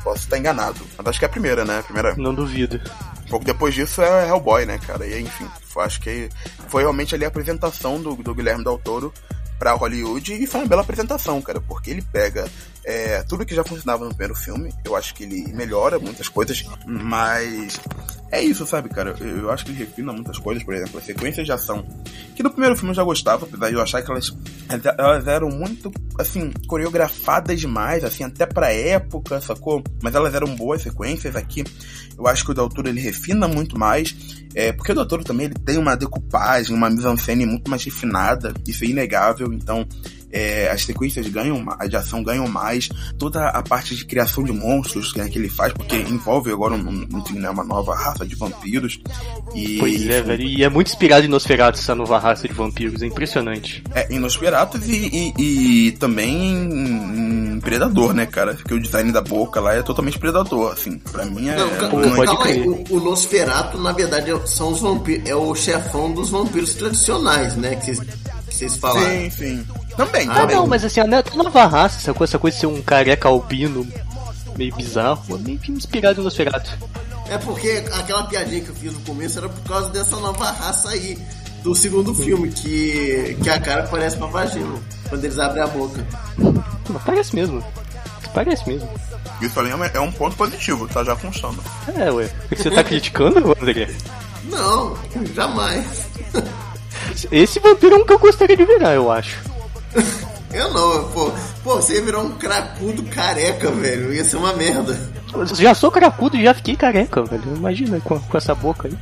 posso estar enganado, mas acho que é a primeira, né, a primeira, Não duvido. pouco depois disso é Hellboy, né, cara, e enfim, acho que foi realmente ali a apresentação do, do Guilherme Del Toro pra Hollywood e foi uma bela apresentação, cara, porque ele pega é, tudo que já funcionava no primeiro filme, eu acho que ele melhora muitas coisas, mas é isso, sabe, cara, eu, eu acho que ele refina muitas coisas, por exemplo, as sequências de ação, que no primeiro filme eu já gostava, apesar de eu achar que elas, elas eram muito, assim, coreografadas demais, assim, até pra época, sacou? Mas elas eram boas sequências aqui, eu acho que o Del Toro, ele refina muito mais, é, porque o Del Toro também ele tem uma decupagem, uma mise-en-scène muito mais refinada, isso é inegável, então é, as sequências ganham, de ação ganham mais, toda a parte de criação de monstros né, que ele faz, porque envolve agora um, um- né, uma nova raça de vampiros. E, Pois é, velho. E é muito inspirado em Nosferatu, essa nova raça de vampiros. É impressionante. É, em Nosferatus e, e, e também em, em Predador, né, cara? Porque o design da boca lá é totalmente Predador, assim. Pra mim é. Não, é- calma aí, o, o Nosferatu, na verdade, é- são os vampiros, é o chefão dos vampiros tradicionais, né? Que vocês- que vocês falaram. Sim, sim. Também, Ah, também. não, mas assim, a neta- nova raça, essa coisa, essa coisa de ser um careca albino meio bizarro, é meio que inspirado em Nosferatu. É porque aquela piadinha que eu fiz no começo era por causa dessa nova raça aí do segundo filme, que, que a cara parece uma vagina quando eles abrem a boca. Mas parece mesmo. Parece mesmo. Isso ali é um- é um ponto positivo, tá já constando. É, ué. Você tá criticando, André? Não, jamais. Esse vampiro é um que eu gostaria de virar, eu acho. [laughs] Eu não, pô. Pô, você ia virar um cracudo careca, velho. Ia ser uma merda. Eu já sou cracudo e já fiquei careca, velho. Imagina com, com essa boca aí.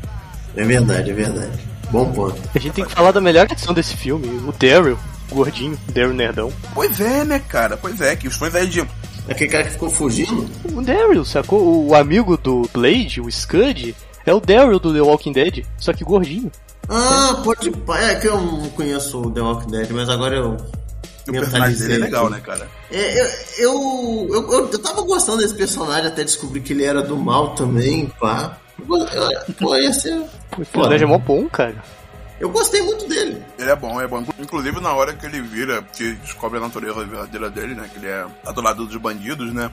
É verdade, é verdade. Bom ponto. A gente tem que falar da melhor edição desse filme, o Daryl, o gordinho, Daryl Nerdão. Pois é, né, cara? Pois é, que os fãs aí de. Aquele cara que ficou fugindo? O Daryl, sacou? O amigo do Blade, o Scud, é o Daryl do The Walking Dead, só que gordinho. Ah, pode. É que eu não conheço o The Walking Dead, mas agora eu. O personagem dele é legal, né, cara? É, eu, eu, eu, eu, eu tava gostando desse personagem até descobrir que ele era do mal também, pá. Pô, ia ser. O personagem é mó bom, cara. Eu gostei muito dele. Ele é bom, é bom. Inclusive na hora que ele vira, que descobre a natureza verdadeira dele, né? Que ele é tá do lado dos bandidos, né?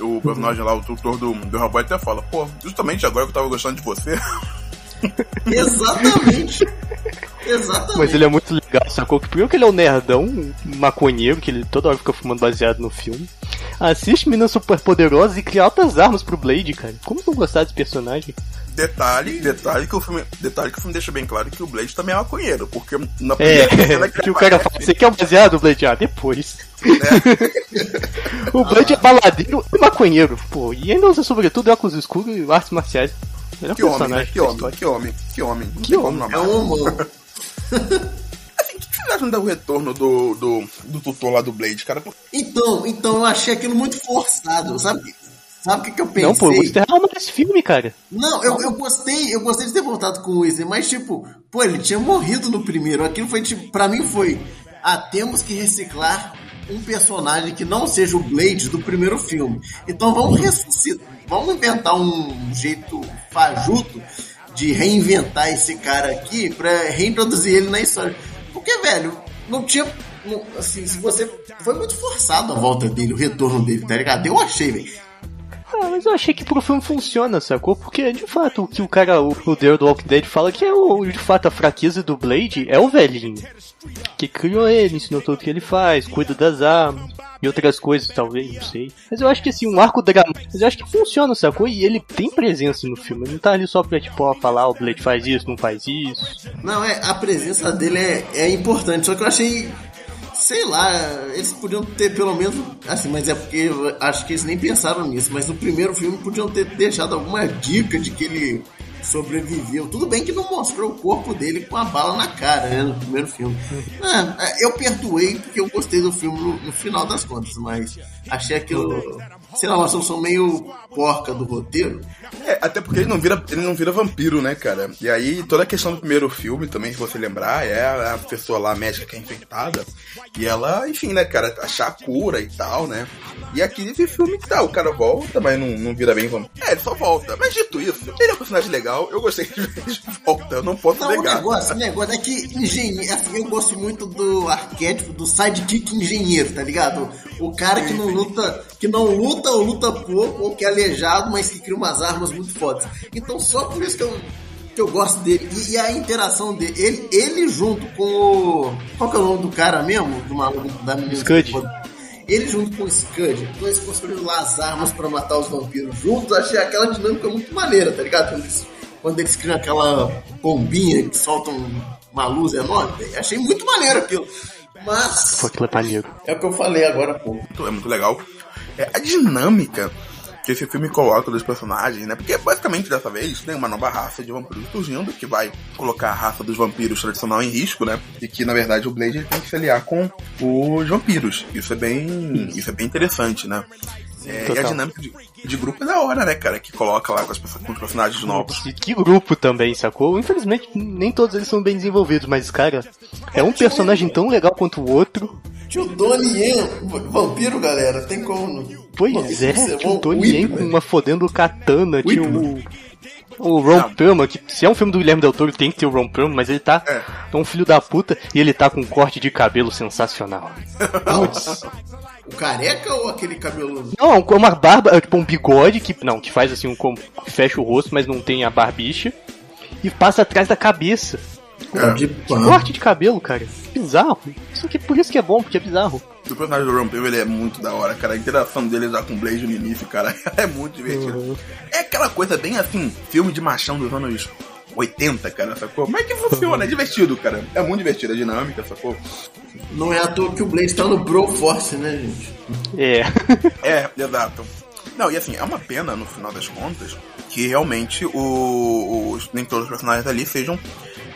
O personagem lá, o tutor do, do Hellboy até fala, pô, justamente agora que eu tava gostando de você. [laughs] [laughs] Exatamente. Exatamente. Mas ele é muito legal, sacou? Que primeiro que ele é um nerdão, um maconheiro, que ele toda hora fica fumando baseado no filme. Assiste Meninas Super Poderosas e cria altas armas pro Blade, cara. Como não gostar desse personagem? Detalhe, detalhe que o filme, detalhe que o filme deixa bem claro que o Blade também é maconheiro, porque na É, primeira cena [laughs] que o cara fala, você quer um baseado, Blade? Ah, depois. [laughs] o Blade é baladeiro e maconheiro, pô. E ainda usa sobretudo óculos escuros e artes marciais. Melhor Que homem, né? personagem Que homem, que homem, que homem. Não Que homem. É um humor. [laughs] Assim, o que você acham do retorno do, do, do tutor lá do Blade, cara? Então, então eu achei aquilo muito forçado, sabe? Sabe o que, que eu pensei? Não, pô, eu gostei alma desse filme, cara. Não, eu, eu gostei, eu gostei de ter voltado com o Weasley, mas tipo, pô, ele tinha morrido no primeiro. Aquilo foi tipo, pra mim foi, ah, temos que reciclar um personagem que não seja o Blade do primeiro filme. Então vamos ressuscitar, vamos inventar um jeito fajuto de reinventar esse cara aqui pra reintroduzir ele na história. Porque, velho, não tinha. assim, se você. Foi muito forçado a volta dele, o retorno dele, tá ligado? Eu achei, velho. Ah, mas eu achei que pro filme funciona, sacou? Porque, de fato, o que o cara, o, o Dare do Walking Dead fala que é o, de fato, a fraqueza do Blade é o velhinho. Que criou ele, ensinou tudo que ele faz, cuida das armas e outras coisas, talvez, não sei. Mas eu acho que, assim, um arco dramático, mas eu acho que funciona, sacou? E ele tem presença no filme, ele não tá ali só pra, tipo, ó, falar, o Blade faz isso, não faz isso. Não, é, a presença dele é, é importante, só que eu achei. Sei lá, eles podiam ter pelo menos. Assim, mas é porque acho que eles nem pensaram nisso. Mas no primeiro filme podiam ter deixado alguma dica de que ele sobreviveu. Tudo bem que não mostrou o corpo dele com a bala na cara, né? No primeiro filme. É, eu perdoei porque eu gostei do filme no, no final das contas, mas achei aquilo. Sei lá, uma solução meio porca do roteiro. É, até porque ele não vira, ele não vira vampiro, né, cara? E aí, toda a questão do primeiro filme também, se você lembrar, é a pessoa lá, a médica que é infectada, e ela, enfim, né, cara, achar a cura e tal, né? E aqui nesse filme que tá, o cara volta, mas não, não vira bem vampiro. É, ele só volta. Mas dito isso, ele é um personagem legal, eu gostei que ele de volta, eu não posso Não, o negar. negócio, o negócio é que engenheiro, assim, eu gosto muito do arquétipo do sidekick engenheiro, tá ligado? O cara que não luta, que não luta ou luta pouco, ou que é aleijado, mas que cria umas armas muito fodas. Então só por isso que eu, que eu gosto dele. E, e a interação dele, ele, ele junto com o. Qual que é o nome do cara mesmo? Do maluco da menina. Scud. Ele junto com o Scud, então eles construíram lá as armas pra matar os vampiros juntos, achei aquela dinâmica muito maneira, tá ligado? Quando eles, quando eles criam aquela bombinha que soltam uma luz enorme, velho. achei muito maneiro aquilo. Mas Pô, aquilo é é o que eu falei agora há pouco. É muito legal. É a dinâmica que esse filme coloca dos personagens, né? Porque basicamente dessa vez tem uma nova raça de vampiros surgindo que vai colocar a raça dos vampiros tradicional em risco, né? E que na verdade o Blade tem que se aliar com os vampiros. Isso é bem, isso é bem interessante, né? É, e a dinâmica de, de grupo é da hora, né, cara? Que coloca lá com, as com os personagens novos. E que grupo também, sacou? Infelizmente, nem todos eles são bem desenvolvidos, mas, cara, é um personagem tão legal quanto o outro. Tio Donnie Yen, vampiro, galera, tem como. Pois Pô, é, é tinha o Tony Yen com uma fodendo katana, tinha o. O Ron Perlman, que se é um filme do Guilherme Del Toro tem que ter o Ron Perlman, mas ele tá É. um filho da puta e ele tá com um corte de cabelo sensacional. O careca ou aquele cabelo. Não, é uma barba, é tipo um bigode que não, que faz assim um que fecha o rosto, mas não tem a barbicha e passa atrás da cabeça. É. De pano. corte de cabelo, cara. Bizarro. Isso aqui, por isso que é bom, porque é bizarro. O personagem do Rampeu, ele é muito da hora, cara. A interação dele já com o Blade no início, cara, [laughs] é muito divertido. É aquela coisa bem assim, filme de machão dos anos 80, cara, sacou? Mas que funciona, é divertido, cara. É muito divertido a dinâmica, sacou? Não é à toa que o Blade tá no Bro Force, né, gente? É. É, exato. Não, e assim, é uma pena, no final das contas, que realmente o- os, nem todos os personagens ali sejam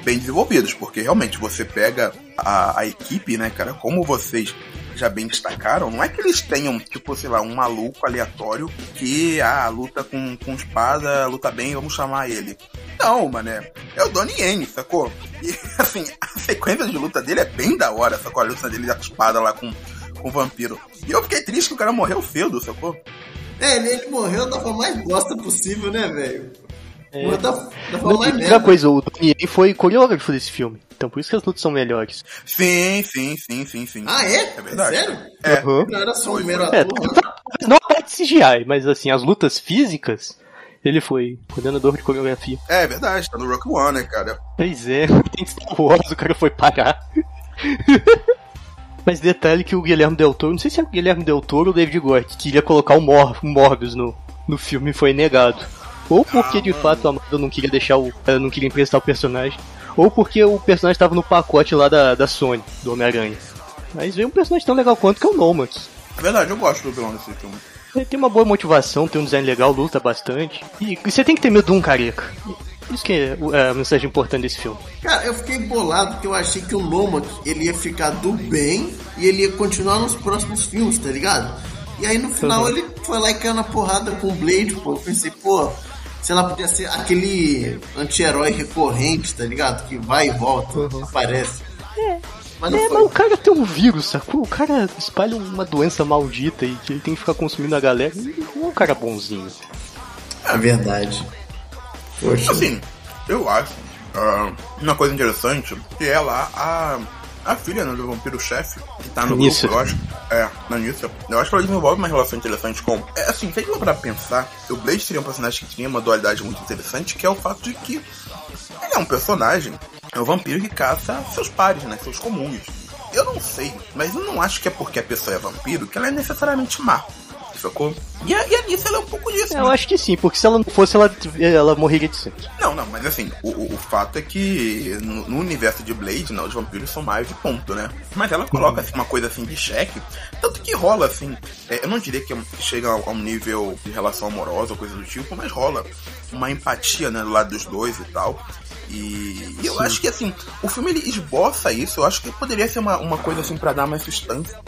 bem desenvolvidos, porque realmente você pega a, a equipe, né, cara, como vocês já bem destacaram, não é que eles tenham, tipo, sei lá, um maluco aleatório que, ah, luta com, com espada, luta bem, vamos chamar ele. Não, mané, é o Donnie Yen, sacou? E, [laughs] assim, a sequência de luta dele é bem da hora, sacou? A luta dele da espada lá com, com o vampiro. E eu fiquei triste que o cara morreu cedo, sacou? É, ele, ele morreu da forma mais bosta possível, né, velho? É. Não, e outra merda. coisa, o Donnie Yen foi coreógrafo desse filme. Então por isso que as lutas são melhores. Sim, sim, sim, sim, sim. Ah, é? É verdade. Sério? É. Aham. Não era só Foi, mero É, ator, não. não a parte CGI, mas assim, as lutas físicas, ele foi coordenador de coreografia. É verdade, tá no Rock One, né, cara? Pois é, [laughs] tem Star Wars, o cara foi parar. [laughs] Mas detalhe que o Guilherme Del Toro, não sei se é o Guilherme Del Toro ou o David Goyer, que queria colocar o, Mor o Morbius no, no filme e foi negado. Ou porque de fato a Marvel não queria deixar o. Não queria emprestar o personagem. Ou porque o personagem estava no pacote lá da, da Sony, do Homem-Aranha. Mas veio um personagem tão legal quanto que é o Nomax. É verdade, eu gosto do vilão desse filme. Ele tem uma boa motivação, tem um design legal, luta bastante. E, e você tem que ter medo de um careca. Isso que é é a mensagem importante desse filme. Cara, eu fiquei bolado porque eu achei que o Nomak ele ia ficar do bem e ele ia continuar nos próximos filmes, tá ligado? E aí no final Uhum. ele foi lá e caiu na porrada com o Blade, pô. Eu pensei, pô, sei lá, podia ser aquele anti-herói recorrente, tá ligado? Que vai e volta, aparece. Mas não É, mas o cara tem um vírus, sacou? O cara espalha uma doença maldita e que ele tem que ficar consumindo a galera. Não é um cara bonzinho. É verdade. Poxa. Assim, eu acho ah, uma coisa interessante que é lá a, a filha né, do vampiro-chefe, que tá no Anícia. grupo, eu acho. É, na Anícia. Eu acho que ela desenvolve uma relação interessante com. É assim, se a gente for pra pensar, o Blade seria um personagem que tinha uma dualidade muito interessante, que é o fato de que ele é um personagem, é um vampiro que caça seus pares, né? Seus comuns. Eu não sei, mas eu não acho que é porque a pessoa é vampiro que ela é necessariamente má. Sacou? E a, e a Anícia, ela é um pouco disso. Eu né? acho que sim, porque se ela não fosse, ela, ela morreria de sede. Não, não, mas assim, o, o- o fato é que no, no universo de Blade, não, os vampiros são mais de ponto, né? Mas ela coloca assim, uma coisa assim de cheque, tanto que rola assim, é, eu não diria que é chega a, um nível de relação amorosa ou coisa do tipo, mas rola uma empatia, né, do lado dos dois e tal. E eu acho que assim, o filme ele esboça isso, eu acho que poderia ser uma, uma coisa assim pra dar mais sustância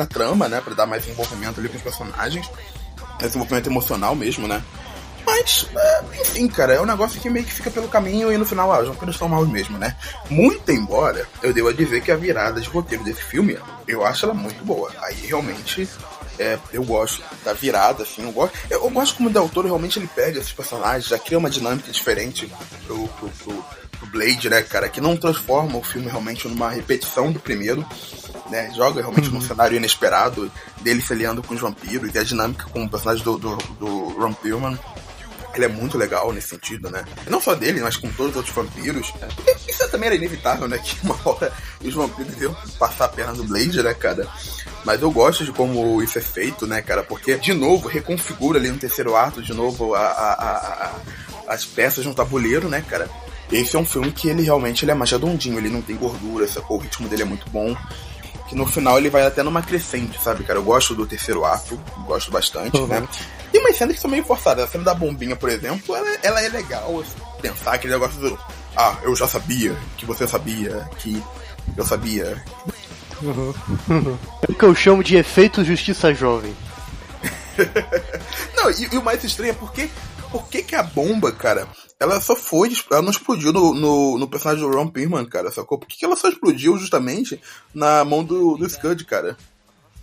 pra trama, né? Pra dar mais envolvimento ali com os personagens. Esse envolvimento emocional mesmo, né? Mas, é, enfim, cara, é um negócio que meio que fica pelo caminho e no final, ah, os vampiros são maus mesmo, né? Muito embora eu devo dizer que a virada de roteiro desse filme, eu acho ela muito boa. Aí realmente é, eu gosto da virada, assim, eu gosto. Eu, eu gosto como o Toro realmente ele pega esses personagens, já cria uma dinâmica diferente pro, pro, pro, pro Blade, né, cara, que não transforma o filme realmente numa repetição do primeiro. Né, joga realmente num cenário inesperado dele se aliando com os vampiros e a dinâmica com o personagem do, do, do Ron Perlman ele é muito legal nesse sentido, né? Não só dele, mas com todos os outros vampiros. Isso também era inevitável, né? [laughs] Que uma hora os vampiros iam passar a perna do Blade, né, cara? Mas eu gosto de como isso é feito, né, cara? Porque, de novo, reconfigura ali no terceiro ato, de novo, a, a- a- a- as peças de um tabuleiro, né, cara? Esse é um filme que ele realmente ele é mais redondinho, ele não tem gordura, sacou? O ritmo dele é muito bom. Que no final ele vai até numa crescente, sabe, cara? Eu gosto do terceiro ato, gosto bastante, Uhum. né? Tem umas cenas que são meio forçadas. A cena da bombinha, por exemplo, ela, ela é legal. assim, Pensar aquele negócio do. Ah, eu já sabia que você sabia que eu sabia. É o que eu chamo de efeito justiça jovem. [laughs] Não, e, e o mais estranho é porque. Por que, que a bomba, cara, ela só foi. Ela não explodiu no, no, no personagem do Ron Perlman, cara, sacou? Por que, que ela só explodiu justamente na mão do, do Scud, cara?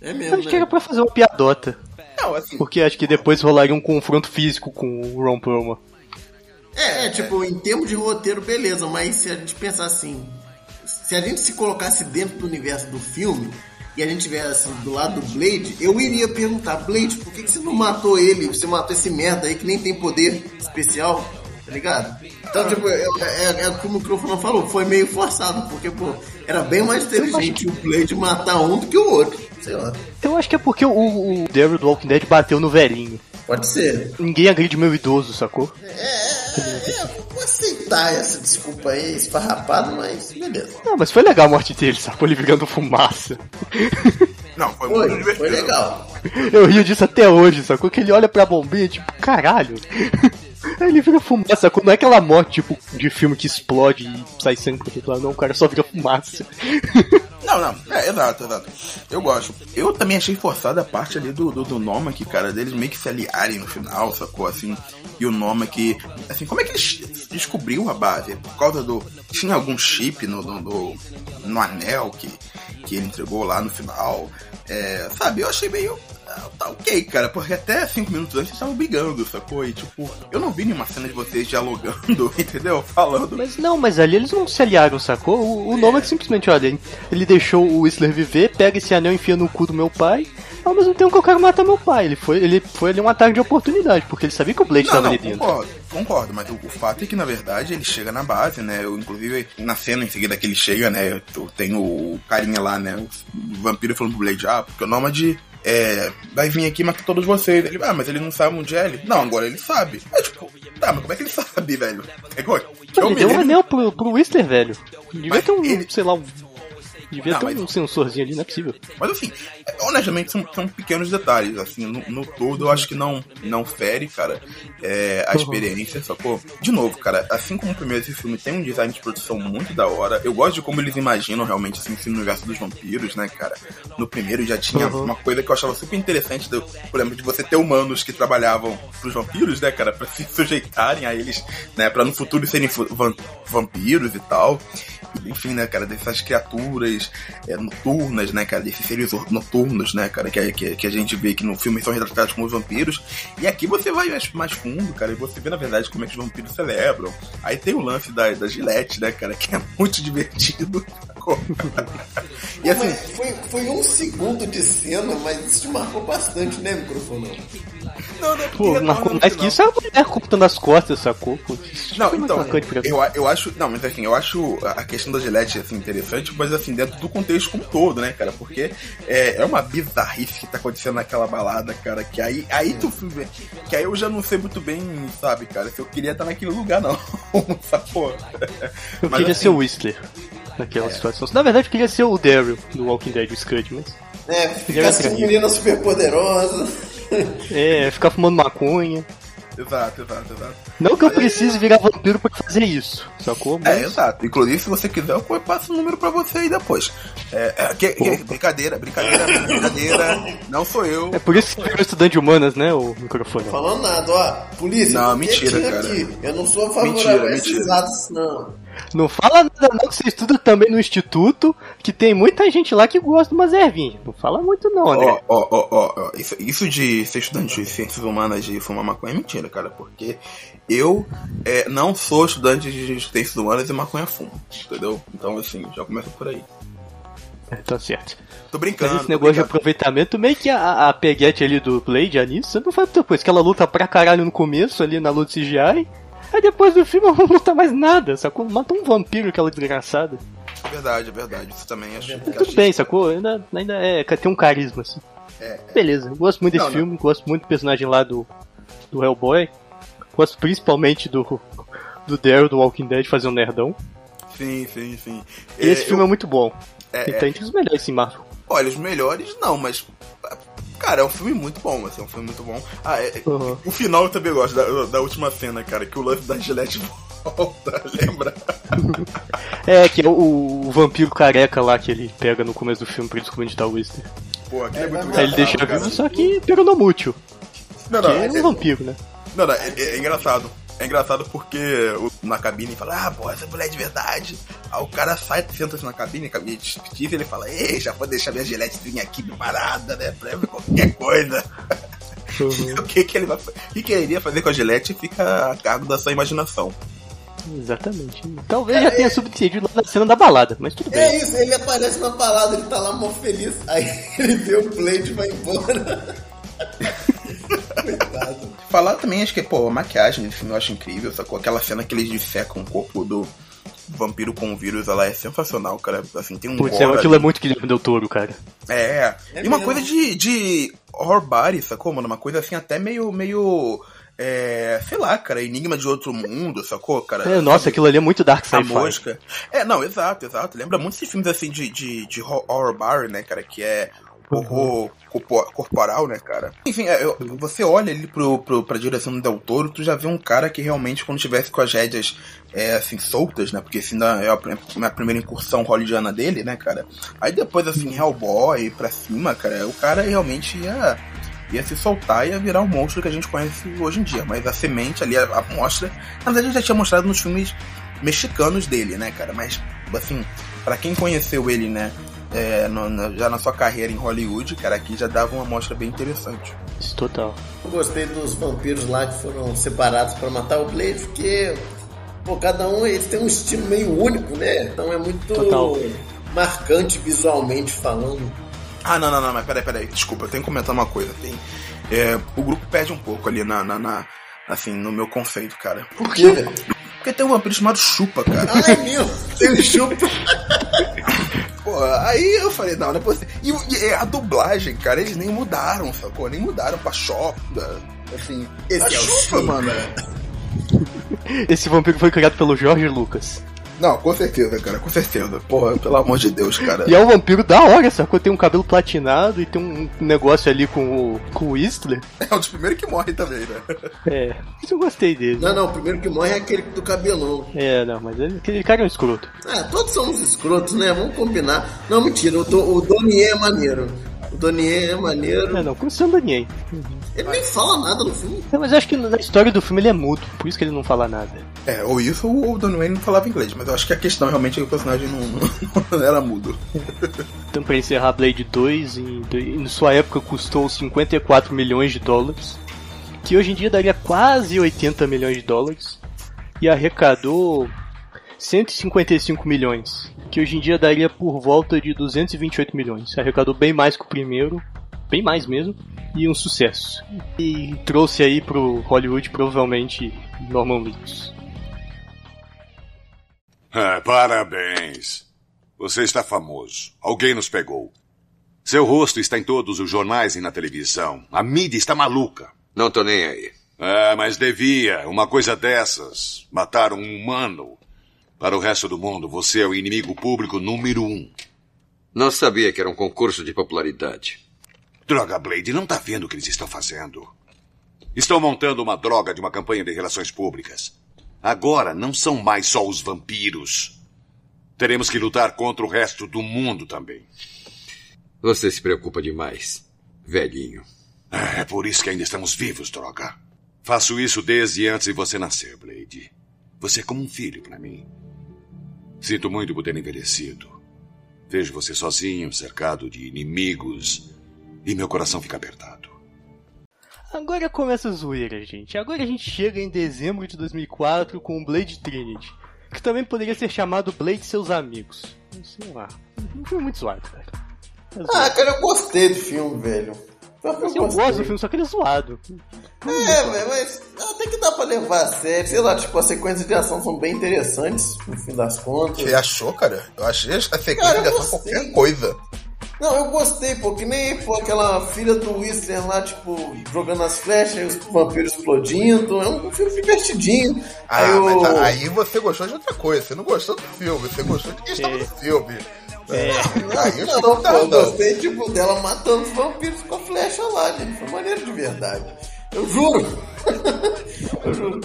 É Acho que era pra fazer uma piadota. Não, assim. Porque acho que depois rolaria um confronto físico com o Ron Perlman. É, é, tipo, em termos de roteiro, beleza, mas se a gente pensar assim, se a gente se colocasse dentro do universo do filme e a gente tivesse do lado do Blade, eu iria perguntar, Blade, por que, que você não matou ele? Você matou esse merda aí que nem tem poder especial, tá ligado? Então, tipo, é, é, é como o microfone falou, foi meio forçado, porque, pô, era bem mais inteligente o Blade matar um do que o outro, sei lá. Eu acho que é porque o, o Daryl do Walking Dead bateu no velhinho. Pode ser. Ninguém agride meu idoso, sacou? É, vou aceitar essa desculpa aí, esfarrapado, mas beleza. Não, mas foi legal a morte dele, sacou? Ele virando fumaça. Não, foi, Foi, muito divertido. foi legal. Eu rio disso até hoje, sacou? Que ele olha pra bombinha, tipo, caralho. Ele vira fumaça? Não é aquela morte, tipo, de filme que explode e sai sangue pro outro lado, não, o cara só vira fumaça. [laughs] Não, não, é, exato, exato. Eu gosto. Eu também achei forçada a parte ali do, do, do Noma, que, cara, deles meio que se aliarem no final, sacou? Assim, e o Noma que. Assim, como é que ele descobriu a base? Por causa do. Tinha algum chip no, no, no, no anel que, que ele entregou lá no final. É, sabe, eu achei meio. Tá ok, cara, porque até cinco minutos antes eles estavam brigando, sacou? E tipo, eu não vi nenhuma cena de vocês dialogando, [laughs] entendeu? Falando. Mas não, mas ali eles não se aliaram, sacou? O, o Nomad simplesmente, olha, ele- deixou o Whistler viver, pega esse anel e enfia no cu do meu pai. Ao mesmo tempo que eu quero matar meu pai. Ele foi, ele foi ali um ataque de oportunidade, porque ele sabia que o Blade Não, não, ali dentro. concordo, concordo, mas o, o fato é que, na verdade, ele chega na base, né? Eu, inclusive, na cena em seguida que ele chega, né? Eu, eu tenho o carinha lá, né? O vampiro falando pro Blade, ah, porque o Nômade é, vai vir aqui matar todos vocês. Ele, ah, mas ele não sabe onde é ele? Não, agora ele sabe. É tipo, tá, mas como é que ele [laughs] sabe, velho? É igual, Ele eu me deu um anel pro, pro Whistler, velho. Devia ter um, sei lá, um Devia Não, ter mas- um sensorzinho ali, não é possível. Mas assim, é, honestamente, são, são pequenos detalhes. Assim, no, no todo, eu acho que não, não fere, cara, é, a Uhum. experiência, sacou? De novo, cara, assim como o primeiro esse filme tem um design de produção muito da hora, eu gosto de como eles imaginam realmente assim, esse universo dos vampiros, né, cara? No primeiro já tinha Uhum. uma coisa que eu achava super interessante, do, por exemplo, de você ter humanos que trabalhavam pros vampiros, né, cara, pra se sujeitarem a eles, né, pra no futuro serem vampiros e tal. Enfim, né, cara, dessas criaturas é, noturnas, né, cara, desses seres noturnos, né, cara, que, que, que a gente vê que no filme são retratados como vampiros. E aqui você vai mais, mais fundo, cara, e você vê, na verdade, como é que os vampiros celebram. Aí tem o lance da, da Gillette, né, cara, que é muito [laughs] divertido. [laughs] e assim, foi, foi um segundo de cena, mas isso te marcou bastante, né, microfone? não, não, Pô, marcou mais que isso é a mulher cortando as costas, sacou? Pô, isso Não, então, eu, eu acho. Não, mas assim, eu acho a questão da Gillette assim, interessante, mas assim, dentro do contexto como um todo, né, cara? Porque é, é uma bizarrice que tá acontecendo naquela balada, cara, que aí, aí tu. Que aí eu já não sei muito bem, sabe, cara, se eu queria estar naquele lugar, não. [laughs] Sacou? Eu Mas, queria assim, ser o Whistler naquela situação. Na verdade, eu queria ser o Daryl do Walking Dead, o Scud, mas. É, Queria ficar assim, menina super poderosa. É, ficar fumando maconha. Exato, exato, exato. Não que eu precise virar vampiro pra fazer isso, sacou? É, exato. Inclusive, se você quiser, eu passo o número pra você aí depois. É, é, que- que- brincadeira, brincadeira, brincadeira. Não sou eu. É por isso que você virou estudante de humanas, né, o microfone? Falando nada, ó. Polícia, Não, mentira, cara. aqui. Eu não sou favorável Mentira, a esses mentira. atos, não. Não fala nada não, que você estuda também no instituto, que tem muita gente lá que gosta de umas ervinhas. Não fala muito não, André. Ó, ó, ó, isso, isso de ser estudante de ciências humanas de fumar maconha é mentira, cara, porque eu é, não sou estudante de ciências humanas e maconha fumo, entendeu? Então, assim, já começa por aí. É, tá certo. Tô Mas brincando. esse tô negócio de aproveitamento, meio que a, a peguete ali do Blade, a Nissa, não faz outra coisa, que ela luta pra caralho no começo, ali na luta CGI, aí depois do filme ela não luta mais nada, sacou? Mata um vampiro, aquela desgraçada. É verdade, é verdade. Isso também acho que Tudo bem, sacou? Ainda, ainda é, tem um carisma, assim. É, Beleza, eu gosto muito desse Não, não. filme, gosto muito do personagem lá do, do Hellboy, gosto principalmente do, do Daryl do Walking Dead fazer um nerdão. Sim, sim, sim. E esse É, filme eu- é muito bom. É, e é. entre os melhores, sim, Marvel. Olha, os melhores não, mas. Cara, é um filme muito bom, assim, é um filme muito bom. Ah, é, Uhum. o final eu também gosto, da, da última cena, cara, que o lance da Gillette [laughs] volta, lembra? [laughs] É, que é o, o vampiro careca lá que ele pega no começo do filme pra descobrir onde tá o Whistler. Pô, aquilo é, muito Aí ele deixa engraçado, vivo, só que peronomútil. Não, Que não, é é, um vampiro, né? não, não, é, é engraçado. É engraçado porque na cabine fala, ah, pô, essa mulher é de verdade. Aí o cara sai, senta-se na cabine, cabine de e ele fala, ei, já vou deixar minha gilete vir aqui preparada, né, pra qualquer coisa. [laughs] o que que ele vai O que que ele iria fazer com a gilete fica a cargo da sua imaginação. Exatamente. Talvez já tenha subentendido lá na cena da balada, mas tudo bem. É isso, ele aparece na balada, ele tá lá mó feliz. Aí [laughs] ele vê o Blade e vai embora. [laughs] Falar também, acho que, pô, a maquiagem desse filme eu acho incrível, sacou? Aquela cena que eles dissecam o corpo do vampiro com o vírus, ela é sensacional, cara. Assim, tem um Putz, gore aquilo é ali. muito Guilherme Del Toro, cara. É, É e uma mesmo. coisa de, de horror body, sacou, mano? Uma coisa assim até meio, meio, é, sei lá, cara, enigma de outro mundo, sacou, cara? É, nossa, aquilo ali é muito Dark A Sci-Fi. mosca. É, não, exato, exato. Lembra muito esses filmes assim de, de, de ho- horror bar, né, cara? Que é horror corpo- corporal, né, cara? Enfim, é, você olha ali pro, pro, pra direção do Del Toro, tu já vê um cara que realmente, quando tivesse com as rédeas é, assim, soltas, né? Porque assim, é a, prim- a primeira incursão hollywoodiana dele, né, cara? Aí depois, assim, Hellboy pra cima, cara, o cara realmente ia ia se soltar e ia virar o monstro que a gente conhece hoje em dia. Mas a semente ali, a, a mostra, na verdade já tinha mostrado nos filmes mexicanos dele, né, cara? Mas, assim, pra quem conheceu ele, né, é, no- na- já na sua carreira em Hollywood, cara, aqui já dava uma amostra bem interessante. Isso, total. Eu gostei dos vampiros lá que foram separados pra matar o Blade, porque pô, cada um eles têm um estilo meio único, né? Então é muito Total. marcante visualmente falando. Ah, não, não, não, mas peraí, peraí, desculpa, eu tenho que comentar uma coisa. Tem, é, o grupo perde um pouco ali na, na, na- assim, no meu conceito, cara. Por quê, velho? Porque tem um vampiro chamado Chupa, cara. Ai, meu, ele chupa. Aí eu falei, não, não é possível. E, o- e a dublagem, cara, eles nem mudaram, sacou? Nem mudaram pra Chopa. Assim, esse A é o Chupa, Chupa, mano. Esse vampiro foi criado pelo Jorge Lucas. Não, com certeza, cara, com certeza. Porra, pelo amor de Deus, cara. E é um vampiro da hora, sacou? Tem um cabelo platinado e tem um negócio ali com o, com o Whistler. É um dos primeiros que morre também, né? É, isso eu gostei dele. Não, não, o primeiro que morre é aquele do cabelão. É, não, mas ele, aquele cara é um escroto. Ah, todos somos escrotos, né? Vamos combinar. Não, mentira, o, Do- o Donier é maneiro. O Donier é maneiro. É, não, com o Sam Daniel. Ele nem fala nada no filme. É, mas eu acho que na história do filme ele é mudo, por isso que ele não fala nada. É, ou isso ou o Don Wayne não falava inglês, mas eu acho que a questão realmente é que o personagem não, não era mudo. Então, pra encerrar Blade 2, em, em sua época custou 54 milhões de dólares, que hoje em dia daria quase 80 milhões de dólares, e arrecadou 155 milhões, que hoje em dia daria por volta de 228 milhões. Arrecadou bem mais que o primeiro, bem mais mesmo, e um sucesso. E trouxe aí pro Hollywood provavelmente Norman Reedus. Ah, parabéns. Você está famoso. Alguém nos pegou. Seu rosto está em todos os jornais e na televisão. A mídia está maluca. Não tô nem aí. Ah, mas devia. Uma coisa dessas. Matar um humano. Para o resto do mundo, você é o inimigo público número um. Não sabia que era um concurso de popularidade. Droga Blade, não tá vendo o que eles estão fazendo? Estão montando uma droga de uma campanha de relações públicas. Agora não são mais só os vampiros. Teremos que lutar contra o resto do mundo também. Você se preocupa demais, velhinho. É por isso que ainda estamos vivos, droga. Faço isso desde antes de você nascer, Blade. Você é como um filho para mim. Sinto muito por ter envelhecido. Vejo você sozinho, cercado de inimigos, e meu coração fica apertado. Agora começa a zoeira, gente. Agora a gente chega em dezembro de 2004 com Blade Trinity, que também poderia ser chamado Blade e Seus Amigos. Sei lá. Não foi muito zoado, cara. É zoado. Ah, cara, eu gostei do filme, velho. Eu Assim, eu gosto do filme, só que ele é zoado. É, velho, mas até que dá pra levar a sério. Sei lá, tipo, as sequências de ação são bem interessantes, no fim das contas. Você achou, cara? Eu achei a sequência Cara, eu de ação gostei. qualquer coisa. Não, eu gostei, pô, que nem pô, aquela filha do Whistler lá, tipo, jogando as flechas e os vampiros explodindo. É um filme divertidinho. Ah, aí, mas aí você gostou de outra coisa. Você não gostou do filme, você gostou de quem estava no filme. É. Aí eu Não, não, dando. gostei, tipo, dela matando os vampiros com a flecha lá, gente. Foi maneiro de verdade. Eu juro. eu juro.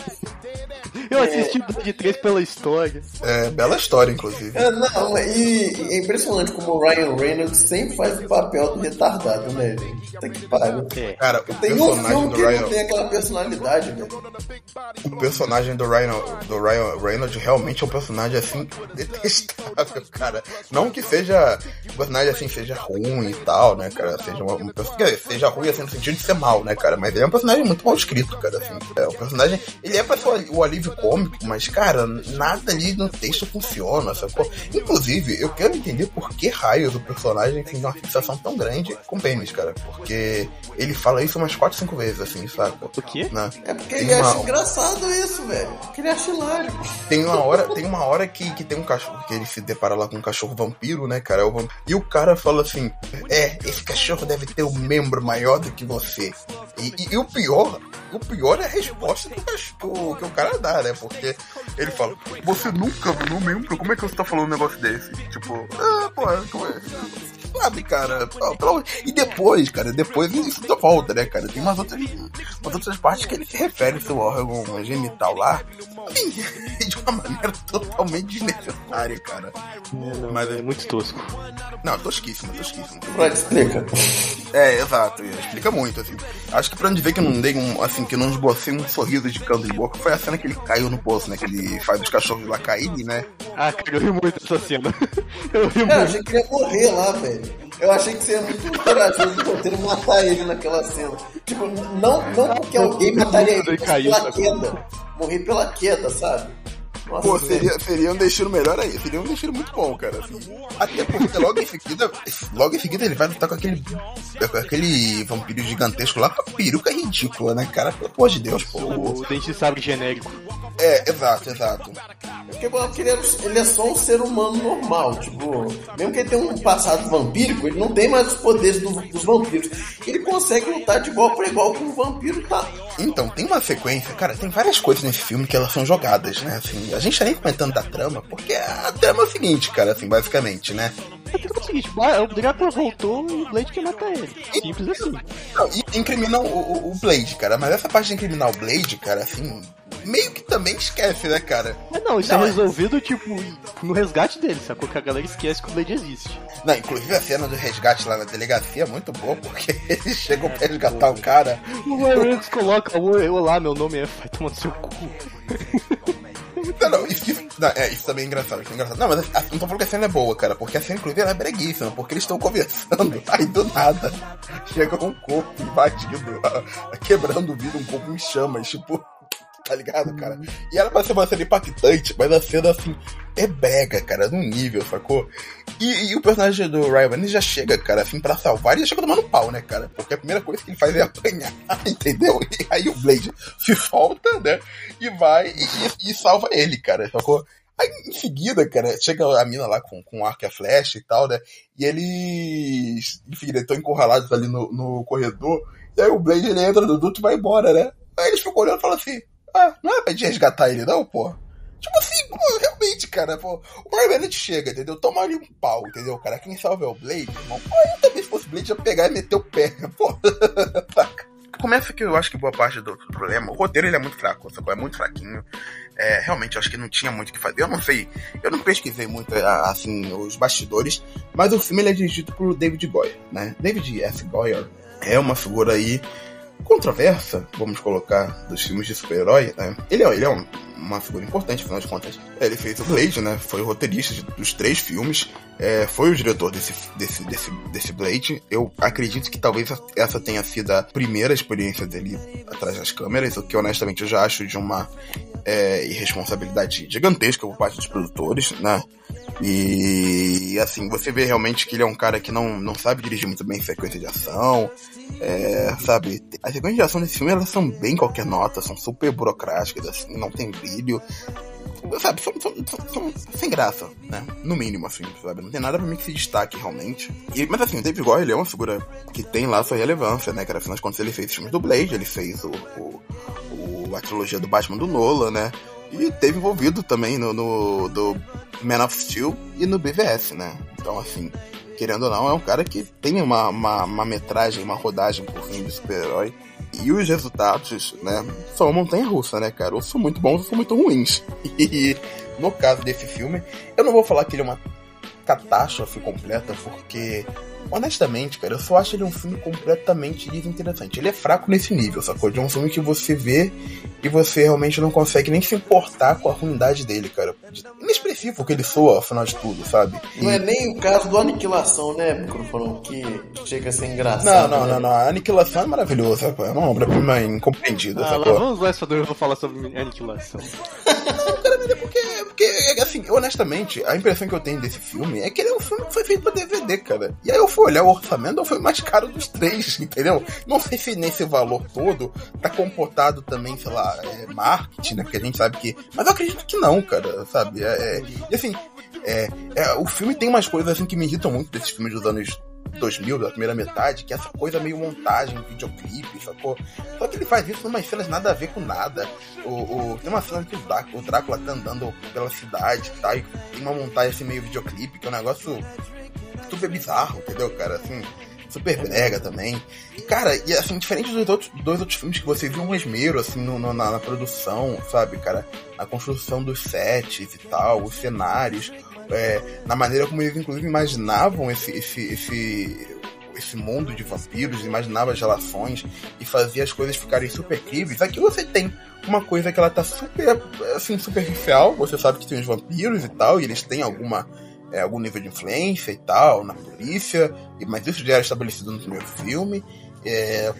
Eu assisti o Blade 3 pela história. É, bela história, inclusive. É, não, e, e é impressionante como o Ryan Reynolds sempre faz o papel do retardado, né, gente? Puta que pariu. Cara, o Tem um personagem filme do que ele Ryan. não tem aquela personalidade, velho. O personagem do Ryan, do Ryan Reynolds realmente é um personagem assim detestável, cara. Não que seja um personagem assim seja ruim e tal, né, cara? Seja uma, um seja ruim assim no sentido de ser mal, né, cara? Mas ele é um personagem muito mal escrito, cara. Assim. É um personagem, ele é pra ser o- o alívio cômico, mas cara, nada ali no texto funciona, sacou? Inclusive, eu quero entender por que raios o personagem tem uma fixação tão grande com pênis, cara. Porque ele fala isso umas 4, 5 vezes, assim, sabe? O quê? Né? É porque Tem ele acha uma- engraçado isso, velho. Porque ele acha hilário. Tem uma hora, tem uma hora que, que tem um cachorro, que ele se depara lá com um cachorro vampiro, né, cara? É o E o cara fala assim: É, esse cachorro deve ter um membro maior do que você. E, e- e o pior, o pior é a resposta que o, que o cara dá, né? Porque ele fala: Você nunca viu um membro? Como é que você tá falando um negócio desse? Tipo, ah, pô, como é? Sabe, cara? E depois, cara, depois isso volta, né, cara? Tem umas outras, umas outras partes que ele se refere ao seu órgão genital lá [laughs] de uma maneira totalmente desnecessária, cara. Mas é muito tosco. Não, tosquíssimo, tosquíssimo. Freud explica. É, exato, explica muito, assim. Acho que pra onde ver que eu não dei um, assim, que eu não esbocei um sorriso de canto de boca foi a cena que ele caiu no poço, né? Que ele faz os cachorros lá caírem, né? Ah, cara, eu ri muito dessa cena. [laughs] Eu ri Cara, eu muito. achei que ele ia morrer lá, velho. Eu achei que seria muito corajoso do roteiro matar ele naquela cena. Tipo, não, não porque alguém mataria ele, mas pela queda. Morrer pela queda, sabe? Nossa, Pô, seria, seria um destino melhor aí, seria um destino muito bom, cara. assim. Até porque logo em seguida, logo em seguida ele vai lutar com aquele, com aquele vampiro gigantesco lá com a peruca ridícula, né, cara? Pelo amor de Deus, pô. O dente de sabre genérico. É, exato, exato. porque ele é, ele é só um ser humano normal. Tipo, mesmo que ele tenha um passado vampírico, ele não tem mais os poderes do, dos vampiros. Ele consegue lutar de igual para igual com o vampiro tá. Então, tem uma sequência, cara, tem várias coisas nesse filme que elas são jogadas, né? Assim, a gente tá nem comentando da trama, porque a trama é o seguinte, cara, assim, basicamente, né? É o seguinte, o Drácula voltou e o Blade quer matar ele. Simples assim. Não, e incriminam o, o, Blade, cara, mas essa parte de incriminar o Blade, cara, assim, meio que também esquece, né, cara? É, não, isso não, é resolvido, tipo, no resgate dele, sacou? Que a galera esquece que o Blade existe. Não, inclusive a cena do resgate lá na delegacia é muito boa, porque [laughs] eles chegam é, pra resgatar o cara. O Ryan coloca, olá, meu nome é, vai tomar no seu cu. [laughs] Não, não, isso, isso, não, é, isso também é engraçado, isso é engraçado. Não, mas a, não tô falando que a cena é boa, cara, porque a cena, inclusive, ela é breguíssima, porque eles estão conversando, [laughs] aí do nada chega um corpo invadido, quebrando o vidro, um corpo em chamas, tipo, [laughs] tá ligado, cara? E era pra ser uma cena impactante, mas a cena, assim, é brega, cara, num nível, sacou? E, e, o personagem do Ryan Reynolds já chega, cara, assim, pra salvar, e já chega tomando pau, né, cara? Porque a primeira coisa que ele faz é apanhar, [laughs] entendeu? E aí o Blade se solta, né? E vai e, e salva ele, cara, sacou? Aí em seguida, cara, chega a mina lá com, com arco e a flecha e tal, né? E eles, enfim, eles estão encurralados ali no, no corredor. E aí o Blade ele entra no duto e vai embora, né? Aí eles ficam olhando e falam assim: ah, não é pra gente resgatar ele, não, pô? Tipo assim, pô, realmente, cara, pô, o Marvel chega, entendeu? Toma ali um pau, entendeu, cara? Quem salva é o Blade, irmão. Pô, eu também, se fosse o Blade, ia pegar e meter o pé, [laughs] pô. Começa que eu acho que boa parte do, do problema, o roteiro ele é muito fraco, sacou? É muito fraquinho. É, realmente, eu acho que não tinha muito o que fazer. Eu não sei, eu não pesquisei muito, assim, os bastidores, mas o filme ele é dirigido por David Goyer, né? David F. Goyer é uma figura aí controversa, vamos colocar, dos filmes de super-herói, né? Ele, é, ele é um, uma figura importante, afinal de contas. Ele fez o Blade, né? Foi o roteirista dos três filmes, é, foi o diretor desse, desse, desse, desse Blade. Eu acredito que talvez essa tenha sido a primeira experiência dele atrás das câmeras, o que honestamente eu já acho de uma é, irresponsabilidade gigantesca por parte dos produtores, né? E assim, você vê realmente que ele é um cara que não, não sabe dirigir muito bem sequência de ação, é, sabe? As sequências de ação desse filme elas são bem qualquer nota, são super burocráticas, assim, não tem brilho. Sabe, são, são, são, são, sem graça, né? No mínimo, assim, sabe? Não tem nada pra mim que se destaque realmente. E, mas assim, o David Goyer, ele é uma figura que tem lá sua relevância, né, cara? Afinal de contas, ele fez filmes do Blade, ele fez o, o, o a trilogia do Batman do Nola, né? E teve envolvido também no, no do Man of Steel e no BVS, né? Então, assim, querendo ou não, é um cara que tem uma, uma, uma metragem, uma rodagem por fim de super-herói. E os resultados, né, são uma montanha russa, né, cara? Ou são muito bons ou são muito ruins. [laughs] E no caso desse filme, eu não vou falar que ele é uma catástrofe completa, porque honestamente, cara, eu só acho ele um filme completamente desinteressante. Ele é fraco nesse nível, sacou? De um filme que você vê e você realmente não consegue nem se importar com a ruindade dele, cara. Inexpressivo que ele soa, afinal de tudo, sabe? Não é nem o caso do Aniquilação, né, microfone? Que chega a ser engraçado. Não, não, né? não, não. A Aniquilação é maravilhoso, sacou? É uma obra-prima incompreendida, ah, sacou? vamos lá, só eu vou falar sobre Aniquilação. não, [laughs] cara, mas é porque, porque, assim, honestamente, a impressão que eu tenho desse filme é que ele é um filme que foi feito pra DVD, cara. E aí eu fui olhar o orçamento, foi o mais caro dos três, entendeu? Não sei se nesse valor todo tá comportado também, sei lá, é, marketing, né? Porque a gente sabe que. Mas eu acredito que não, cara, sabe? É, é, e assim, é, é, o filme tem umas coisas assim que me irritam muito desses filmes dos anos 2000, da primeira metade, que é essa coisa meio montagem, videoclipe, sacou? Só que ele faz isso umas cenas nada a ver com nada. O, o tem uma cena que o Drácula, o Drácula tá andando pela cidade tá, e tem uma montagem assim meio videoclipe, que é um negócio super bizarro, entendeu, cara? Assim, super brega também. Cara, e assim, diferente dos outros, dois outros filmes que você viu um esmero, assim, no, no, na, na, produção, sabe, cara? Na construção dos sets e tal, os cenários, é, na maneira como eles, inclusive, imaginavam esse, esse, esse, esse mundo de vampiros, imaginava as relações e fazia as coisas ficarem super críveis. Aqui você tem uma coisa que ela tá super, assim, superficial, você sabe que tem os vampiros e tal, e eles têm alguma é, algum nível de influência e tal na polícia, mas isso já era estabelecido no primeiro filme. É,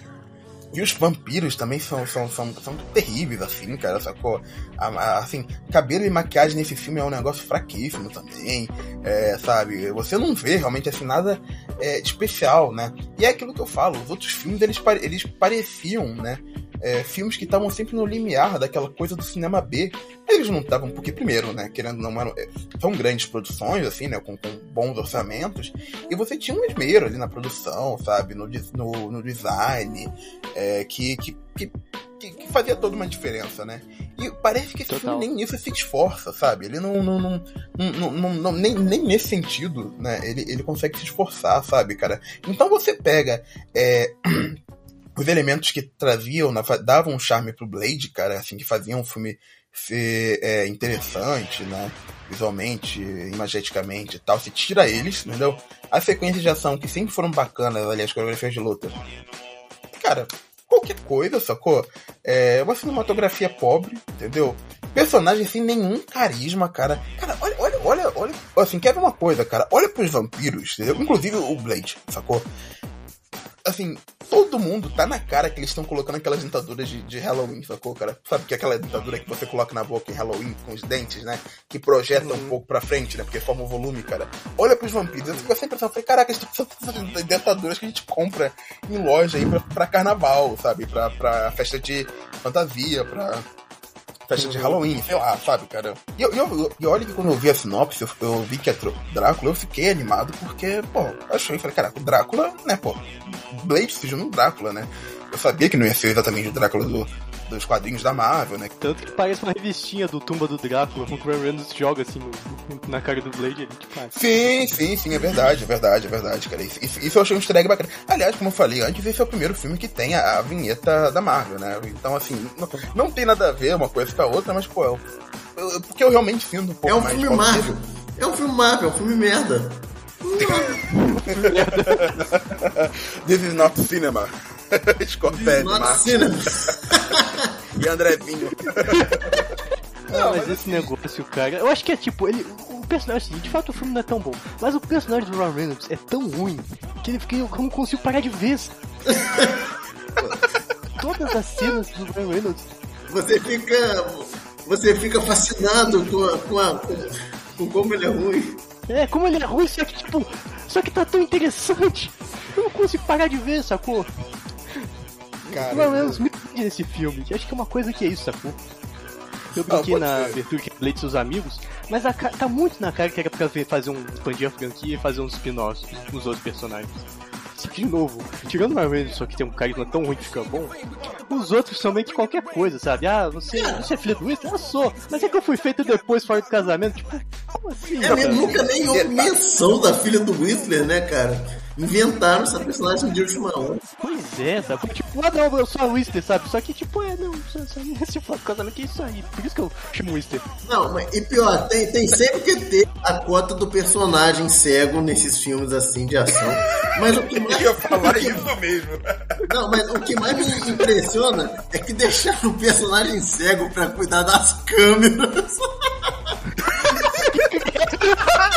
e os vampiros também são, são, são, são terríveis, assim, cara, sacou? Assim, cabelo e maquiagem nesse filme é um negócio fraquíssimo também, é, sabe? Você não vê realmente, assim, nada é, especial, né? E é aquilo que eu falo, os outros filmes, eles, eles pareciam, né? É, filmes que estavam sempre no limiar daquela coisa do cinema B. Eles não estavam, porque primeiro, né, querendo não, eram, é, são grandes produções, assim, né, com, com, bons orçamentos, e você tinha um esmero ali na produção, sabe, no, no, no design, é, que, que, que que, fazia toda uma diferença, né? E parece que esse Total. filme nem nisso se esforça, sabe? Ele não. não, não, não, não, não nem, nem nesse sentido, né? Ele, ele consegue se esforçar, sabe, cara? Então você pega. É, os elementos que traziam, davam um charme pro Blade, cara, assim, que faziam o filme ser é, interessante, né? Visualmente, imageticamente e tal. Se tira eles, entendeu? As sequências de ação que sempre foram bacanas, aliás, as coreografias de luta. Cara, qualquer coisa, sacou? É uma cinematografia pobre, entendeu? Personagem sem nenhum carisma, cara. Cara, olha, olha, olha, olha. Assim, quer ver uma coisa, cara? Olha pros vampiros, entendeu? Inclusive o Blade, sacou? Assim, todo mundo tá na cara que eles estão colocando aquelas dentaduras de, de, Halloween, sacou, cara? Sabe que é aquela dentadura que você coloca na boca em Halloween com os dentes, né? Que projeta uhum. um pouco pra frente, né? Porque forma o volume, cara. Olha pros vampiros, eu fico sempre pensando, falei, caraca, fazendo dentaduras que a gente compra em loja aí pra, pra carnaval, sabe? Pra, pra festa de fantasia, pra festa de Halloween, sei lá, sabe, cara? E, eu, eu, e olha que quando eu vi a sinopse, eu, eu vi que é Drácula, eu fiquei animado porque, pô, achei, falei, caraca, Drácula, né, pô, Blade seja um Drácula, né? Eu sabia que não ia ser exatamente o Drácula do, dos quadrinhos da Marvel, né? Tanto que parece uma revistinha do Tumba do Drácula, com o Ryan Reynolds joga assim na cara do Blade. Ele, tipo, ah, sim, sim, sim, é verdade, é verdade, é verdade, cara. Isso, isso, eu achei um easter egg bacana. Aliás, como eu falei antes, esse é o primeiro filme que tem a, a vinheta da Marvel, né? Então, assim, não, não, tem nada a ver uma coisa com a outra, mas, pô, eu, eu, porque eu realmente sinto um pouco É um filme Marvel. É um filme Marvel, é um filme merda. [laughs] This is not cinema. [laughs] Scorsese, [laughs] e André Vinho. Não, mas esse negócio, cara, eu acho que é tipo, ele, o personagem, assim, de fato o filme não é tão bom, mas o personagem do Ron Reynolds é tão ruim que ele fica, eu não consigo parar de ver. [laughs] Todas as cenas do Ron Reynolds. Você fica, você fica fascinado com, a, com, a, com como ele é ruim. É, como ele é ruim, só que tipo, só que tá tão interessante. Eu não consigo parar de ver, sacou? Cara, Pelo menos me nesse filme. Acho que é uma coisa que é isso, sacou? Eu brinquei ah, na abertura que falei de seus amigos, mas a, tá muito na cara que era pra fazer um expandir a franquia e fazer uns spin-offs com os outros personagens. Só que, de novo, tirando uma vez só que tem um carisma tão ruim que fica bom, os outros são meio que qualquer coisa, sabe? Ah, você, você é filho do Winston? Eu sou. Mas é que eu fui feito depois, fora do casamento. Tipo, como assim? É, nunca nem houve menção da filha do Whistler, né, cara? Inventaram essa personagem de última hora. Pois é, sabe? Tipo, ah não, eu sou a Wister, sabe? Só que, tipo, é, não, só, só [laughs] se for casamento, que é isso aí. Por isso que eu chamo Wister. Não, mas, e pior, tem, tem sempre que ter a cota do personagem cego nesses filmes assim de ação. Mas o que mais. Eu ia falar [laughs] isso mesmo. Não, mas o que mais me impressiona é que deixaram o personagem cego pra cuidar das câmeras.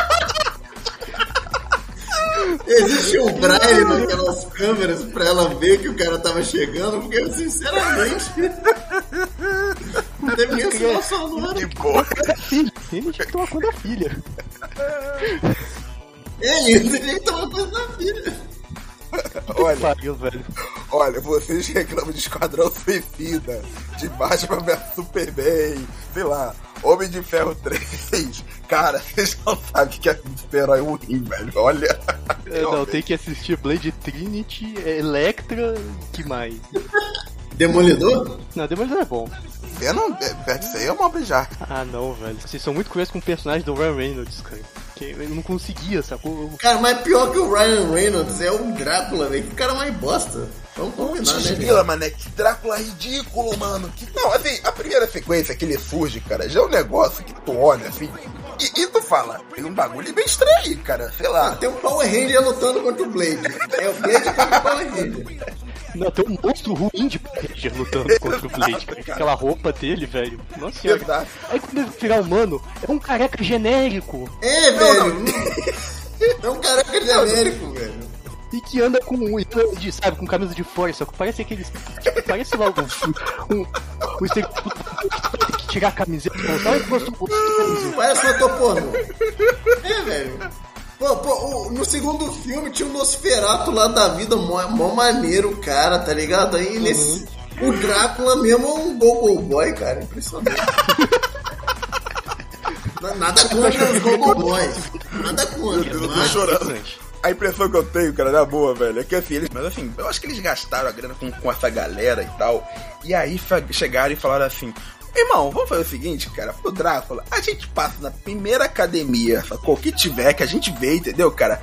[laughs] Existe um braille naquelas câmeras pra ela ver que o cara tava chegando, porque eu sinceramente. Não teve nem situação no Que porra. Ele tinha que tomar conta da filha. É isso, ele tinha que tomar conta da filha. Olha, pariu, velho. olha, vocês reclamam de Esquadrão Suicida, de Batman vs Superman, sei lá, Homem de Ferro 3. Cara, [laughs] vocês não sabem que é super-herói ruim, velho. Olha. É, não, tem que assistir Blade Trinity, Electra, que mais? Demolidor? Não, Demolidor é bom. Eu não, é, isso aí é uma obra já. Ah, não, velho. Vocês são muito curiosos com o personagem do Ryan Reynolds, cara. Que ele não conseguia, sacou? Cara, mas pior que o Ryan Reynolds é o Drácula, velho. Que cara mais bosta. Vamos combinar, né? Desgrila, mané, que Drácula ridículo, mano. Que... Não, assim, a primeira sequência que ele surge, cara, já é um negócio que tu olha, assim. E, e tu fala, tem um bagulho bem estranho, cara, sei lá. Tem um Power Ranger lutando contra o Blade. É o Blade contra o Power Ranger. Não, tem um monstro ruim de Ranger lutando contra o Blade, [laughs] Aquela roupa dele, velho. Nossa senhora. Verdade. Aí quando ele virar humano, é um careca genérico. É, velho. é um careca genérico, velho e que anda com um de, sabe, com camisa de força. Parece aqueles. Tipo, parece logo um. um, um que tirar a camiseta. Sabe que gosto Parece um porno. É, velho. Pô, pô, no segundo filme tinha o um Nosferato lá da vida, mó, mó maneiro, cara, tá ligado? Aí uhum. nesse. O Drácula mesmo é um Gogo Boy, cara. Impressionante. [laughs] Nada contra os Gogo Boys. Nada contra. Eu tô mas- chorando. A impressão que eu tenho, cara, na boa, velho, é que assim, eles, mas assim, eu acho que eles gastaram a grana com, com essa galera e tal. E aí chegaram e falaram assim: Irmão, vamos fazer o seguinte, cara, pro Drácula, a gente passa na primeira academia, sacou? Que tiver, que a gente vê, entendeu, cara?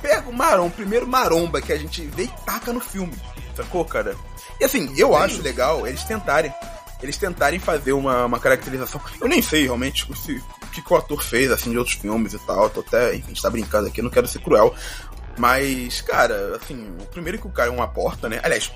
Pega o maromba, o primeiro maromba que a gente vê e taca no filme, sacou, cara? E assim, eu acho legal eles tentarem. Eles tentarem fazer uma, uma caracterização. Eu nem sei realmente o se- o que, o ator fez, assim, de outros filmes e tal. Tô até, enfim, a gente tá brincando aqui, não quero ser cruel. Mas, cara, assim, o primeiro que o cara é uma porta, né? Aliás,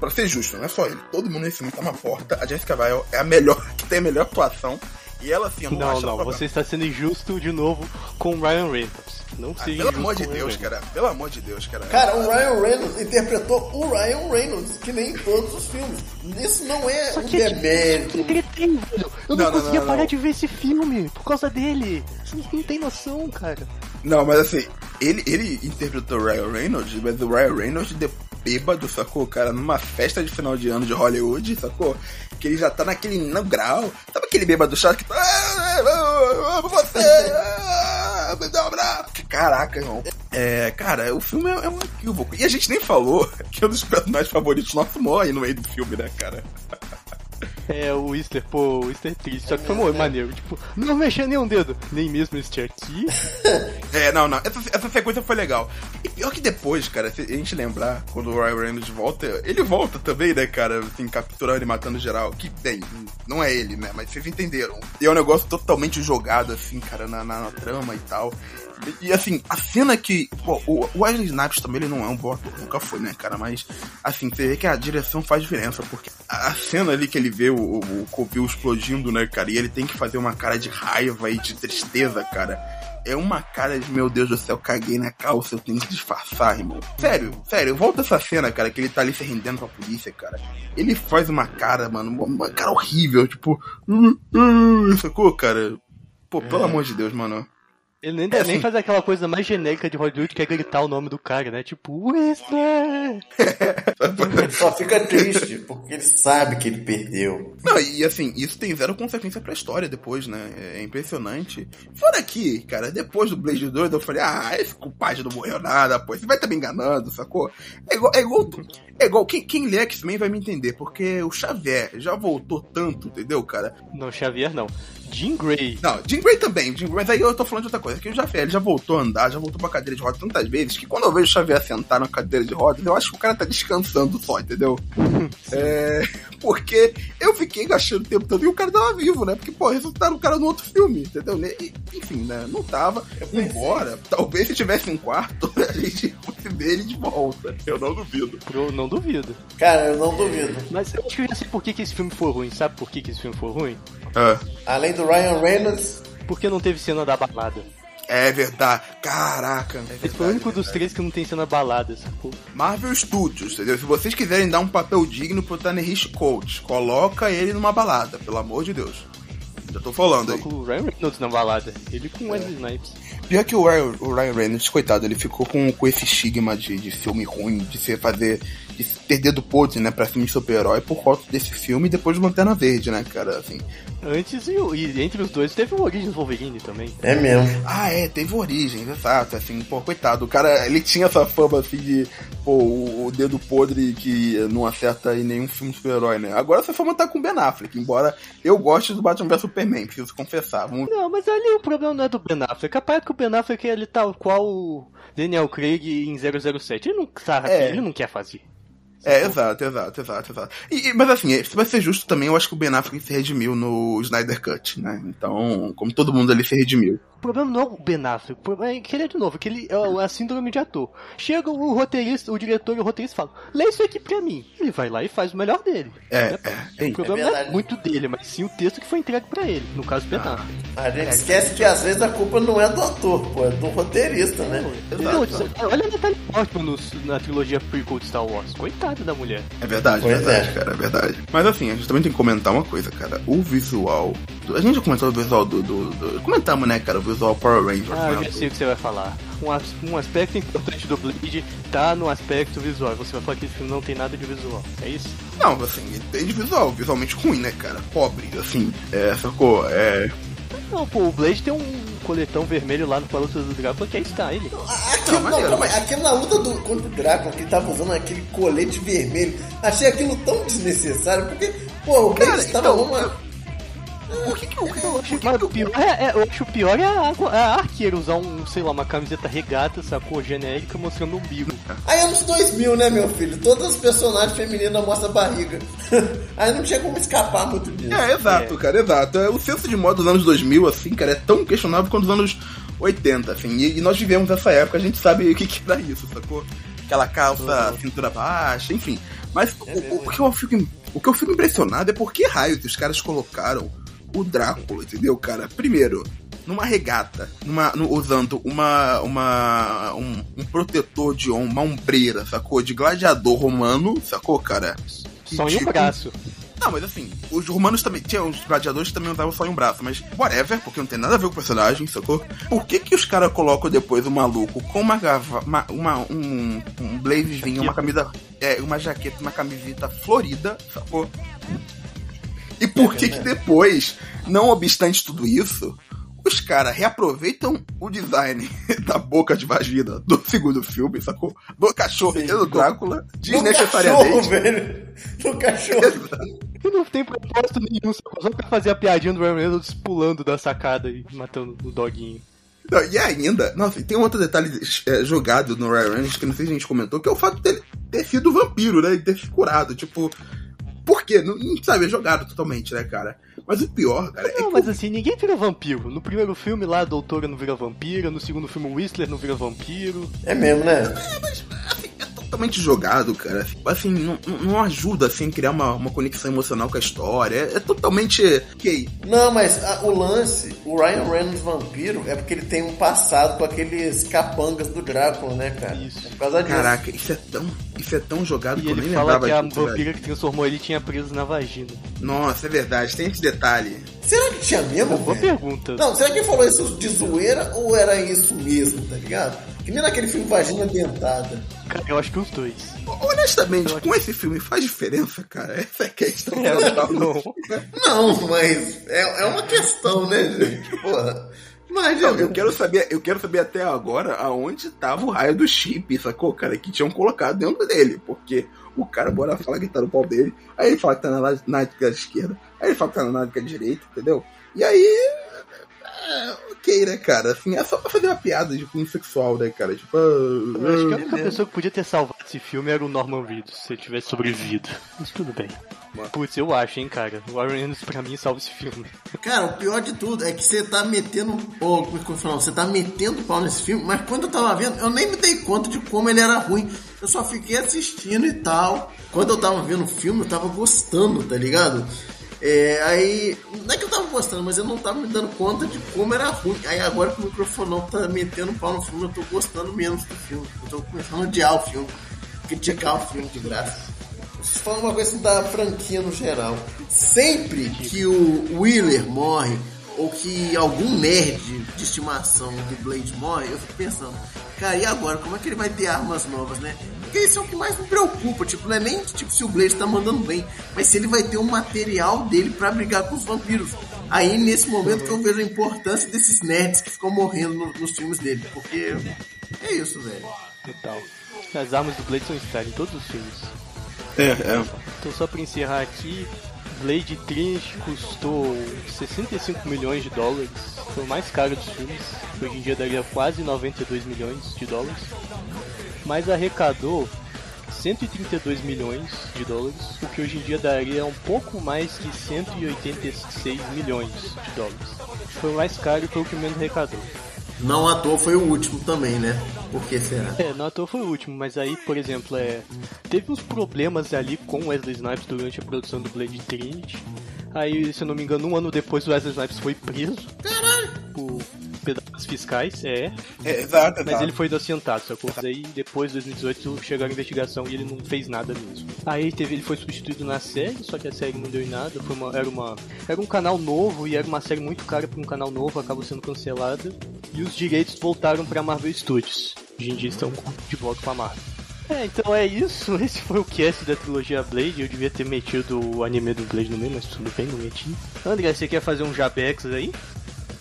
pra ser justo, não é só ele. Todo mundo nesse filme tá uma porta. A Jessica Biel é a melhor, [laughs] que tem a melhor atuação. E ela, assim, eu não, Não, não, você está sendo injusto de novo com o Ryan Reynolds. Não Ah, seja pelo injusto amor de Deus, cara. Pelo amor de Deus, cara. Cara, o Ryan Reynolds interpretou o Ryan Reynolds, que nem em todos os filmes. Isso não é um que é demérito. entretém, velho. Eu não, Não, conseguia não, parar não. de ver esse filme por causa dele. Você não tem noção, cara. Não, mas assim, ele, ele interpretou o Ryan Reynolds, mas o Ryan Reynolds de bêbado, sacou, cara? Numa festa de final de ano de Hollywood, sacou? Que ele já tá naquele no grau. Sabe aquele bêbado chato que tá. "Ah, você! ah, Me dá um abraço! Caraca, irmão. É, cara, o filme é, é um equívoco. E a gente nem falou [laughs] que um dos personagens favoritos nossos morre no meio do filme, né, cara? [laughs] É, o Easter, pô, o Easter é triste, só que foi muito maneiro. Tipo, não mexer nem um dedo. Nem mesmo este aqui. [laughs] É, não, não. Essa, essa sequência foi legal. E pior que depois, cara, se a gente lembrar, quando o Ryan Reynolds volta, ele volta também, né, cara? Assim, capturando e matando geral. Que, bem, não é ele, né? Mas vocês entenderam. E é um negócio totalmente jogado, assim, cara, na, na, na trama e tal. E, assim, a cena que. Pô, o o Wesley Snipes também ele não é um bom ator, nunca foi, né, cara? Mas, assim, você vê que a direção faz diferença, porque a cena ali que ele vê o, o, o explodindo, né, cara? E ele tem que fazer uma cara de raiva e de tristeza, cara. É uma cara de, meu Deus do céu, caguei na calça, eu tenho que disfarçar, irmão. Sério, sério, volta essa cena, cara, que ele tá ali se rendendo pra polícia, cara. Ele faz uma cara, mano, uma- cara horrível, tipo. "Uh, uh", sacou, cara? Pô, pelo amor de Deus, mano. Ele nem, É, nem assim- faz aquela coisa mais genérica de Hollywood que é gritar o nome do cara, né? Tipo, Whistler! Ele [laughs] só fica triste, porque ele sabe que ele perdeu. Não, e assim, isso tem zero consequência pra história depois, né? É impressionante. Fora que, cara, depois do Blade 2, eu falei, ah, esse culpado não morreu nada, pô, você vai estar me enganando, sacou? É igual, é igual, é igual quem, quem lê X-Men vai me entender, porque o Xavier já voltou tanto, entendeu, cara? Não, Xavier não. Jean Grey. Não, Jim Gray também, Jim Gray, mas aí eu tô falando de outra coisa, que o Xavier, ele já voltou a andar, já voltou pra cadeira de rodas tantas vezes, que quando eu vejo o Xavier sentar na cadeira de rodas, eu acho que o cara tá descansando só, entendeu? [laughs] é, porque eu fiquei achando o tempo todo e o cara tava vivo, né? Porque, pô, ressuscitaram o cara no outro filme, entendeu? E, enfim, né? Não tava. Embora, talvez se tivesse um quarto, [laughs] a gente fosse ver ele de volta. Eu não duvido. Eu não duvido. Cara, eu não duvido. Mas eu acho que eu já sei por que, que esse filme foi ruim. Sabe por que, que esse filme foi ruim? Ah, Além do Ryan Reynolds, Porque não teve cena da balada. é verdade. Caraca. É Esse foi o único dos três que não tem cena balada, sacou? Marvel Studios, entendeu? Se vocês quiserem dar um papel digno pro Tanner Coach, coloca ele numa balada, pelo amor de Deus. Já tô falando aí. Com o Ryan Reynolds na balada. Ele com o Wesley Snipes. Pior que o Ryan, o Ryan Reynolds, coitado, ele ficou com, com esse estigma de, de filme ruim, de ser fazer. de ter dedo podre, né, pra filme de super-herói por causa desse filme e depois de Lanterna Verde, né, cara, assim. Antes e, e entre os dois teve o Origins Wolverine também. é mesmo. Ah, é, teve origem, exato, assim, pô, coitado, o cara, ele tinha essa fama, assim, de, pô, o, o dedo podre que não acerta em nenhum filme de super-herói, né. Agora essa fama tá com o Ben Affleck, embora eu goste do Batman vs Superman, preciso confessar. Vamos- Não, mas ali o problema não é do Ben Affleck. Capaz que o Ben Affleck ele tal qual o Daniel Craig em 007. Ele não sabe, É. ele não quer fazer. É, exato, exato, exato, exato. E, e- mas assim, se vai ser justo também, eu acho que o Ben Affleck se redimiu no Snyder Cut, né? Então, como todo mundo ali se redimiu. O problema não é o Ben Affleck, o problema é que ele é de novo, que ele é o- a síndrome de ator. Chega o roteirista, o diretor e o roteirista falam, lê isso aqui pra mim. Ele vai lá e faz o melhor dele. É, é, O problema É não é muito dele, mas sim o texto que foi entregue pra ele, no caso Ben Affleck. A gente esquece que às vezes a culpa não é do ator, pô, é do roteirista, né? Não, olha a Natalie Portman no- na trilogia prequel de Star Wars. Coitada da mulher. É verdade, Pois verdade, é. cara, é verdade. Mas assim, a gente também tem que comentar uma coisa, cara. O visual. A gente já comentou o visual do. do, do- comentamos, né, cara, o visual Power Rangers, Ah, eu né? já sei o que você vai falar. um, as- um aspecto importante do Blade tá no aspecto visual. Você vai falar que esse filme não tem nada de visual. É isso? Não, assim, ele tem de visual, visualmente ruim, né, cara? Pobre, assim, é, sacou? É. Não, pô, o Blade tem um coletão vermelho lá no Palácio do Drácula que é style. Aquilo, não, calma aí, aquilo na luta do, contra o Drácula, que ele tava usando aquele colete vermelho, achei aquilo tão desnecessário, porque, pô, o Blade estava então, uma... Por que que o Eu acho, mas o pior é, é- eu acho o pior é a, é a arqueira usar um, sei lá, uma camiseta regata, sacou? Genérica mostrando o umbigo. Aí anos 2000, né, meu filho? Todas as personagens femininas mostram a barriga. [laughs] Aí não tinha como escapar muito disso. É, exato, cara, exato. É, O senso de moda dos anos 2000, assim, cara, é tão questionável quanto os anos 80, assim. E, e nós vivemos essa época, a gente sabe o que, que era isso, sacou? Aquela calça, cintura baixa, enfim. Mas o, o- o que eu fico, o que eu fico impressionado é por que raios os caras colocaram o Drácula, entendeu, cara? Primeiro, numa regata, numa, no- usando uma, uma um, um protetor de uma ombreira, sacou? De gladiador romano, sacou, cara? Só em um tipo- braço. Não, mas assim, os romanos também. Tinha os gladiadores que também usavam só em um braço, mas whatever, porque não tem nada a ver com o personagem, sacou? Por que que os caras colocam depois o maluco com uma gava, uma, uma- um, um blazezinho, uma camisa. É, uma jaqueta, uma camiseta florida, sacou? E por que que depois, não obstante tudo isso, os caras reaproveitam o design [laughs] da boca de vagina do segundo filme, sacou? Do cachorro e do Drácula, cachorro, desnecessariamente. velho. No cachorro. E não tem propósito nenhum? Só pra fazer a piadinha do Ryan Reynolds pulando da sacada e matando o doguinho. Não, e ainda, nossa, e tem um outro detalhe é, jogado no Ryan Reynolds que não sei se a gente comentou, que é o fato dele ter sido vampiro, né? E ter se curado. Tipo, por quê? Não, não sabe, é jogado totalmente, né, cara? Mas o pior, cara, é Não, que mas assim, ninguém vira vampiro. No primeiro filme lá, a doutora não vira vampira. No segundo filme, o Whistler não vira vampiro. É mesmo, né? Totalmente jogado, cara. Assim, não, não- ajuda assim, a criar uma, uma conexão emocional com a história. É, é totalmente. Ok. Não, mas a- o lance, o Ryan Reynolds vampiro, é porque ele tem um passado com aqueles capangas do Drácula, né, cara? Isso. É por causa disso. Caraca, isso é tão. Isso é tão jogado E que eu nem ele fala lembrava que a disso, velho. vampira que transformou ele tinha preso na vagina. Nossa, é verdade, tem esse detalhe. Será que tinha mesmo, Boa velho? pergunta. Não, será que ele falou isso de zoeira ou era isso mesmo, tá ligado? Que nem naquele filme Vagina Dentada. Cara, eu acho que os dois. Honestamente, com esse filme faz diferença, cara. Essa é a questão. não. Não, mas é, é uma questão, né, gente? Porra. Imagina. Não, eu quero saber, eu quero saber até agora aonde tava o raio do chip, sacou, cara? Que tinham colocado dentro dele. Porque o cara bora fala que tá no pau dele, aí ele fala que tá na nádica esquerda, aí ele fala que tá na nádica direita, entendeu? E aí. É, ok, né, cara? Assim, é só pra fazer uma piada de cunho sexual, né, cara? Tipo. Eu acho que a ah, única pessoa que podia ter salvado esse filme era o Norman Reedus, se ele tivesse sobrevivido. Mas tudo bem. Putz, eu acho, hein, cara. O Warren Reynolds pra mim salva esse filme. Cara, o pior de tudo é que você tá metendo. Ô, como é que eu falo? Você tá metendo pau nesse filme, mas quando eu tava vendo, eu nem me dei conta de como ele era ruim. Eu só fiquei assistindo e tal. Quando eu tava vendo o filme, eu tava gostando, tá ligado? É, aí. Não é que eu tava gostando, mas eu não tava me dando conta de como era ruim. Aí agora que o microfonão tá metendo pau no filme, eu tô gostando menos do filme. Eu tô começando a odiar o filme. Criticar o filme de graça. Vocês falam uma coisa da franquia no geral. Sempre que o Wheeler morre, ou que algum nerd de estimação do Blade morre, eu fico pensando, cara, e agora? Como é que ele vai ter armas novas, né? Porque isso é o que mais me preocupa, tipo, não é nem tipo se o Blade tá mandando bem, mas se ele vai ter um material dele pra brigar com os vampiros. Aí nesse momento que eu vejo a importância desses nerds que ficam morrendo no- nos filmes dele, porque é isso, velho. Total. As armas do Blade são style em todos os filmes. É, é. Então só pra encerrar aqui, Blade Trinity custou 65 milhões de dólares. Foi o mais caro dos filmes. Hoje em dia daria quase 92 milhões de dólares. Mas arrecadou 132 milhões de dólares, o que hoje em dia daria um pouco mais que 186 milhões de dólares. Foi o mais caro e foi o que menos arrecadou. Não à toa foi o último também, né? Por que será? É, não à toa foi o último, mas aí, por exemplo, é, teve uns problemas ali com Wesley Snipes durante a produção do Blade Trinity. Aí, se eu não me engano, um ano depois o Wesley Snipes foi preso. Pedaços fiscais, é. É, exato, Mas exato. ele foi inocentado, sacou? Aí depois de 2018 chegou a investigação e ele não fez nada mesmo. Aí teve, ele foi substituído na série, só que a série não deu em nada. Foi uma, era, uma, era um canal novo e era uma série muito cara para um canal novo, acabou sendo cancelada. e os direitos voltaram pra Marvel Studios. Hoje em dia estão de volta com a Marvel. É, então é isso. [laughs] Esse foi o cast da trilogia Blade. Eu devia ter metido o anime do Blade no meio, mas tudo bem, não meti. André, você quer fazer um Jabex aí?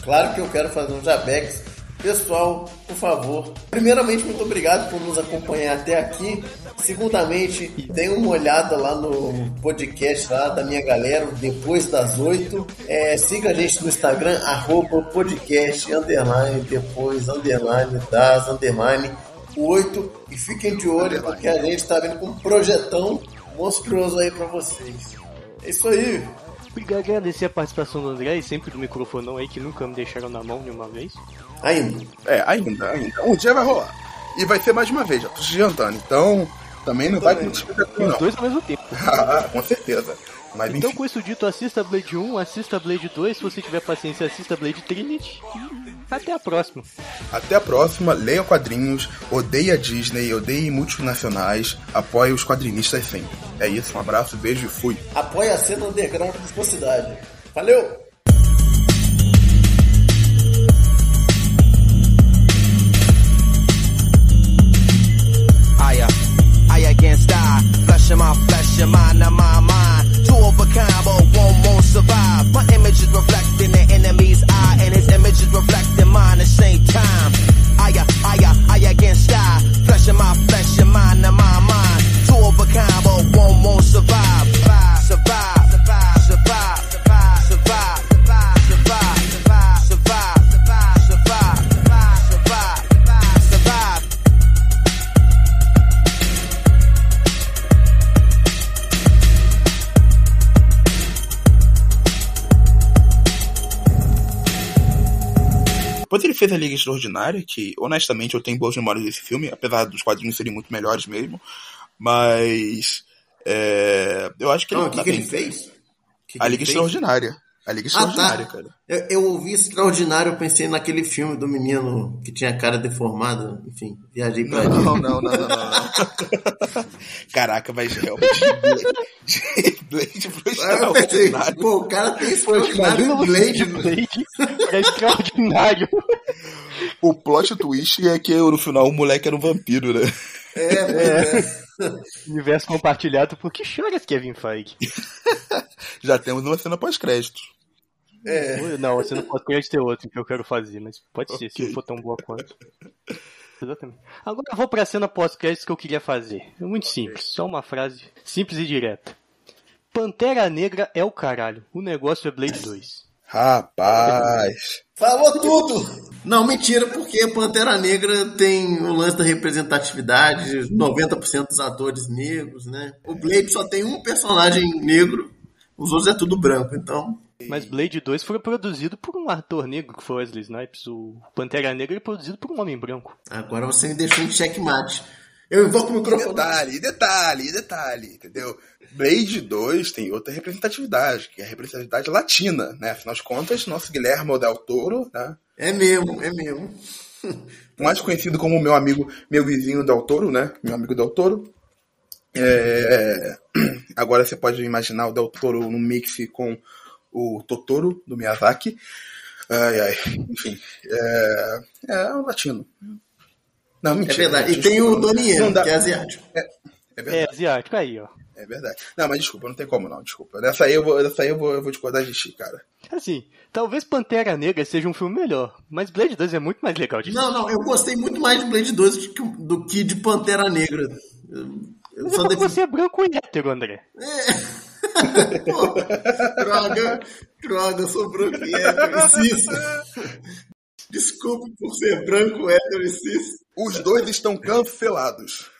Claro que eu quero fazer um Jabex. Pessoal, por favor, primeiramente, muito obrigado por nos acompanhar até aqui. Segundamente, dê uma olhada lá no podcast lá da minha galera, depois das oito. É, siga a gente no Instagram, arroba podcast, underline, depois, underline, das, underline, oito. E fiquem de olho, porque a gente tá vindo com um projetão monstruoso aí pra vocês. É isso aí. Obrigado, agradecer a participação do André e sempre do microfonão aí que nunca me deixaram na mão nenhuma vez. Ainda. É, ainda, ainda. Um dia vai rolar. E vai ser mais uma vez, já tô te jantando. Então, também não vai multiplicar Os não. dois ao mesmo tempo. [laughs] Ah, com certeza. Mas Então, enfim, com isso dito, assista Blade 1, assista Blade 2. Se você tiver paciência, assista Blade Trinity. Até a próxima. até a próxima. Leia quadrinhos, odeie a Disney, odeie multinacionais, apoie os quadrinistas sempre. É isso, um abraço, beijo e fui. Apoie a cena underground da sua cidade. Valeu! I, I against I, flesh of my flesh, your mind of my mind. Two of a kind, but one won't survive. My image is reflecting the enemy's eye, and his image is reflecting mine at the same time. I, I, uh, I against I, flesh of my flesh, your mind of my mind. Two of a kind, but one won't survive, Depois ele fez a Liga Extraordinária, que honestamente eu tenho boas memórias desse filme, apesar dos quadrinhos serem muito melhores mesmo. Mas. é, eu acho que ele Não, o que, tá que ele fez? Que A Liga fez? Extraordinária. A Liga Ah, Extraordinária, tá. cara. Eu, eu ouvi extraordinário, eu pensei naquele filme do menino que tinha a cara deformada. Enfim, viajei pra Não, ali. não, não, não, não, não. [laughs] Caraca, mas realmente. Blade, Ah, pensei, extraordinário. pô, o cara tem extraordinário Blade. de Blade. É extraordinário. O plot twist é que no final o moleque era um vampiro, né? É, é. [laughs] Universo compartilhado por que choras, Kevin Feige? [laughs] Já temos uma cena pós-crédito. É. Não, você não pode ter outro que eu quero fazer, mas pode ser, se não for tão boa quanto. Exatamente. Agora eu vou pra cena pós-crédito que eu queria fazer. É muito simples, só uma frase simples e direta. Pantera Negra é o caralho. O negócio é Blade 2. Rapaz. Falou tudo! Não, mentira, porque Pantera Negra tem o lance da representatividade, 90% dos atores negros, né? O Blade só tem um personagem negro, os outros é tudo branco, então. Mas Blade 2 foi produzido por um ator negro, que foi Wesley Snipes. O Pantera Negra é produzido por um homem branco. Agora você me deixou em checkmate. Eu invoco o microfone. Detalhe, detalhe, detalhe, entendeu? Blade 2 tem outra representatividade, que é a representatividade latina, né? Afinal de contas, nosso Guilherme Del Toro, né? É mesmo, é mesmo. mais conhecido como meu amigo, meu vizinho Del Toro, né? Meu amigo Del Toro. É, [clears throat] Agora você pode imaginar o Del Toro no mix com o Totoro do Miyazaki. Ai, ai, enfim. É, é um latino. Não, mentira. É verdade. E desculpa, tem o Donnie Yen, dá- que é asiático. É É, verdade. asiático, aí, ó. É verdade. Não, mas desculpa, não tem como não, desculpa. Dessa aí eu vou, dessa aí eu vou, eu vou discordar de ti, cara. Assim, talvez Pantera Negra seja um filme melhor, mas Blade 2 é muito mais legal de Não, não, eu gostei muito mais de Blade 2 do que, do que de Pantera Negra. Eu, eu Mas só é defi- você é branco e hétero, André. [laughs] Pô, droga, droga, eu sou branco e hétero e cis. Desculpe por ser branco, hétero e cis. Os dois estão cancelados.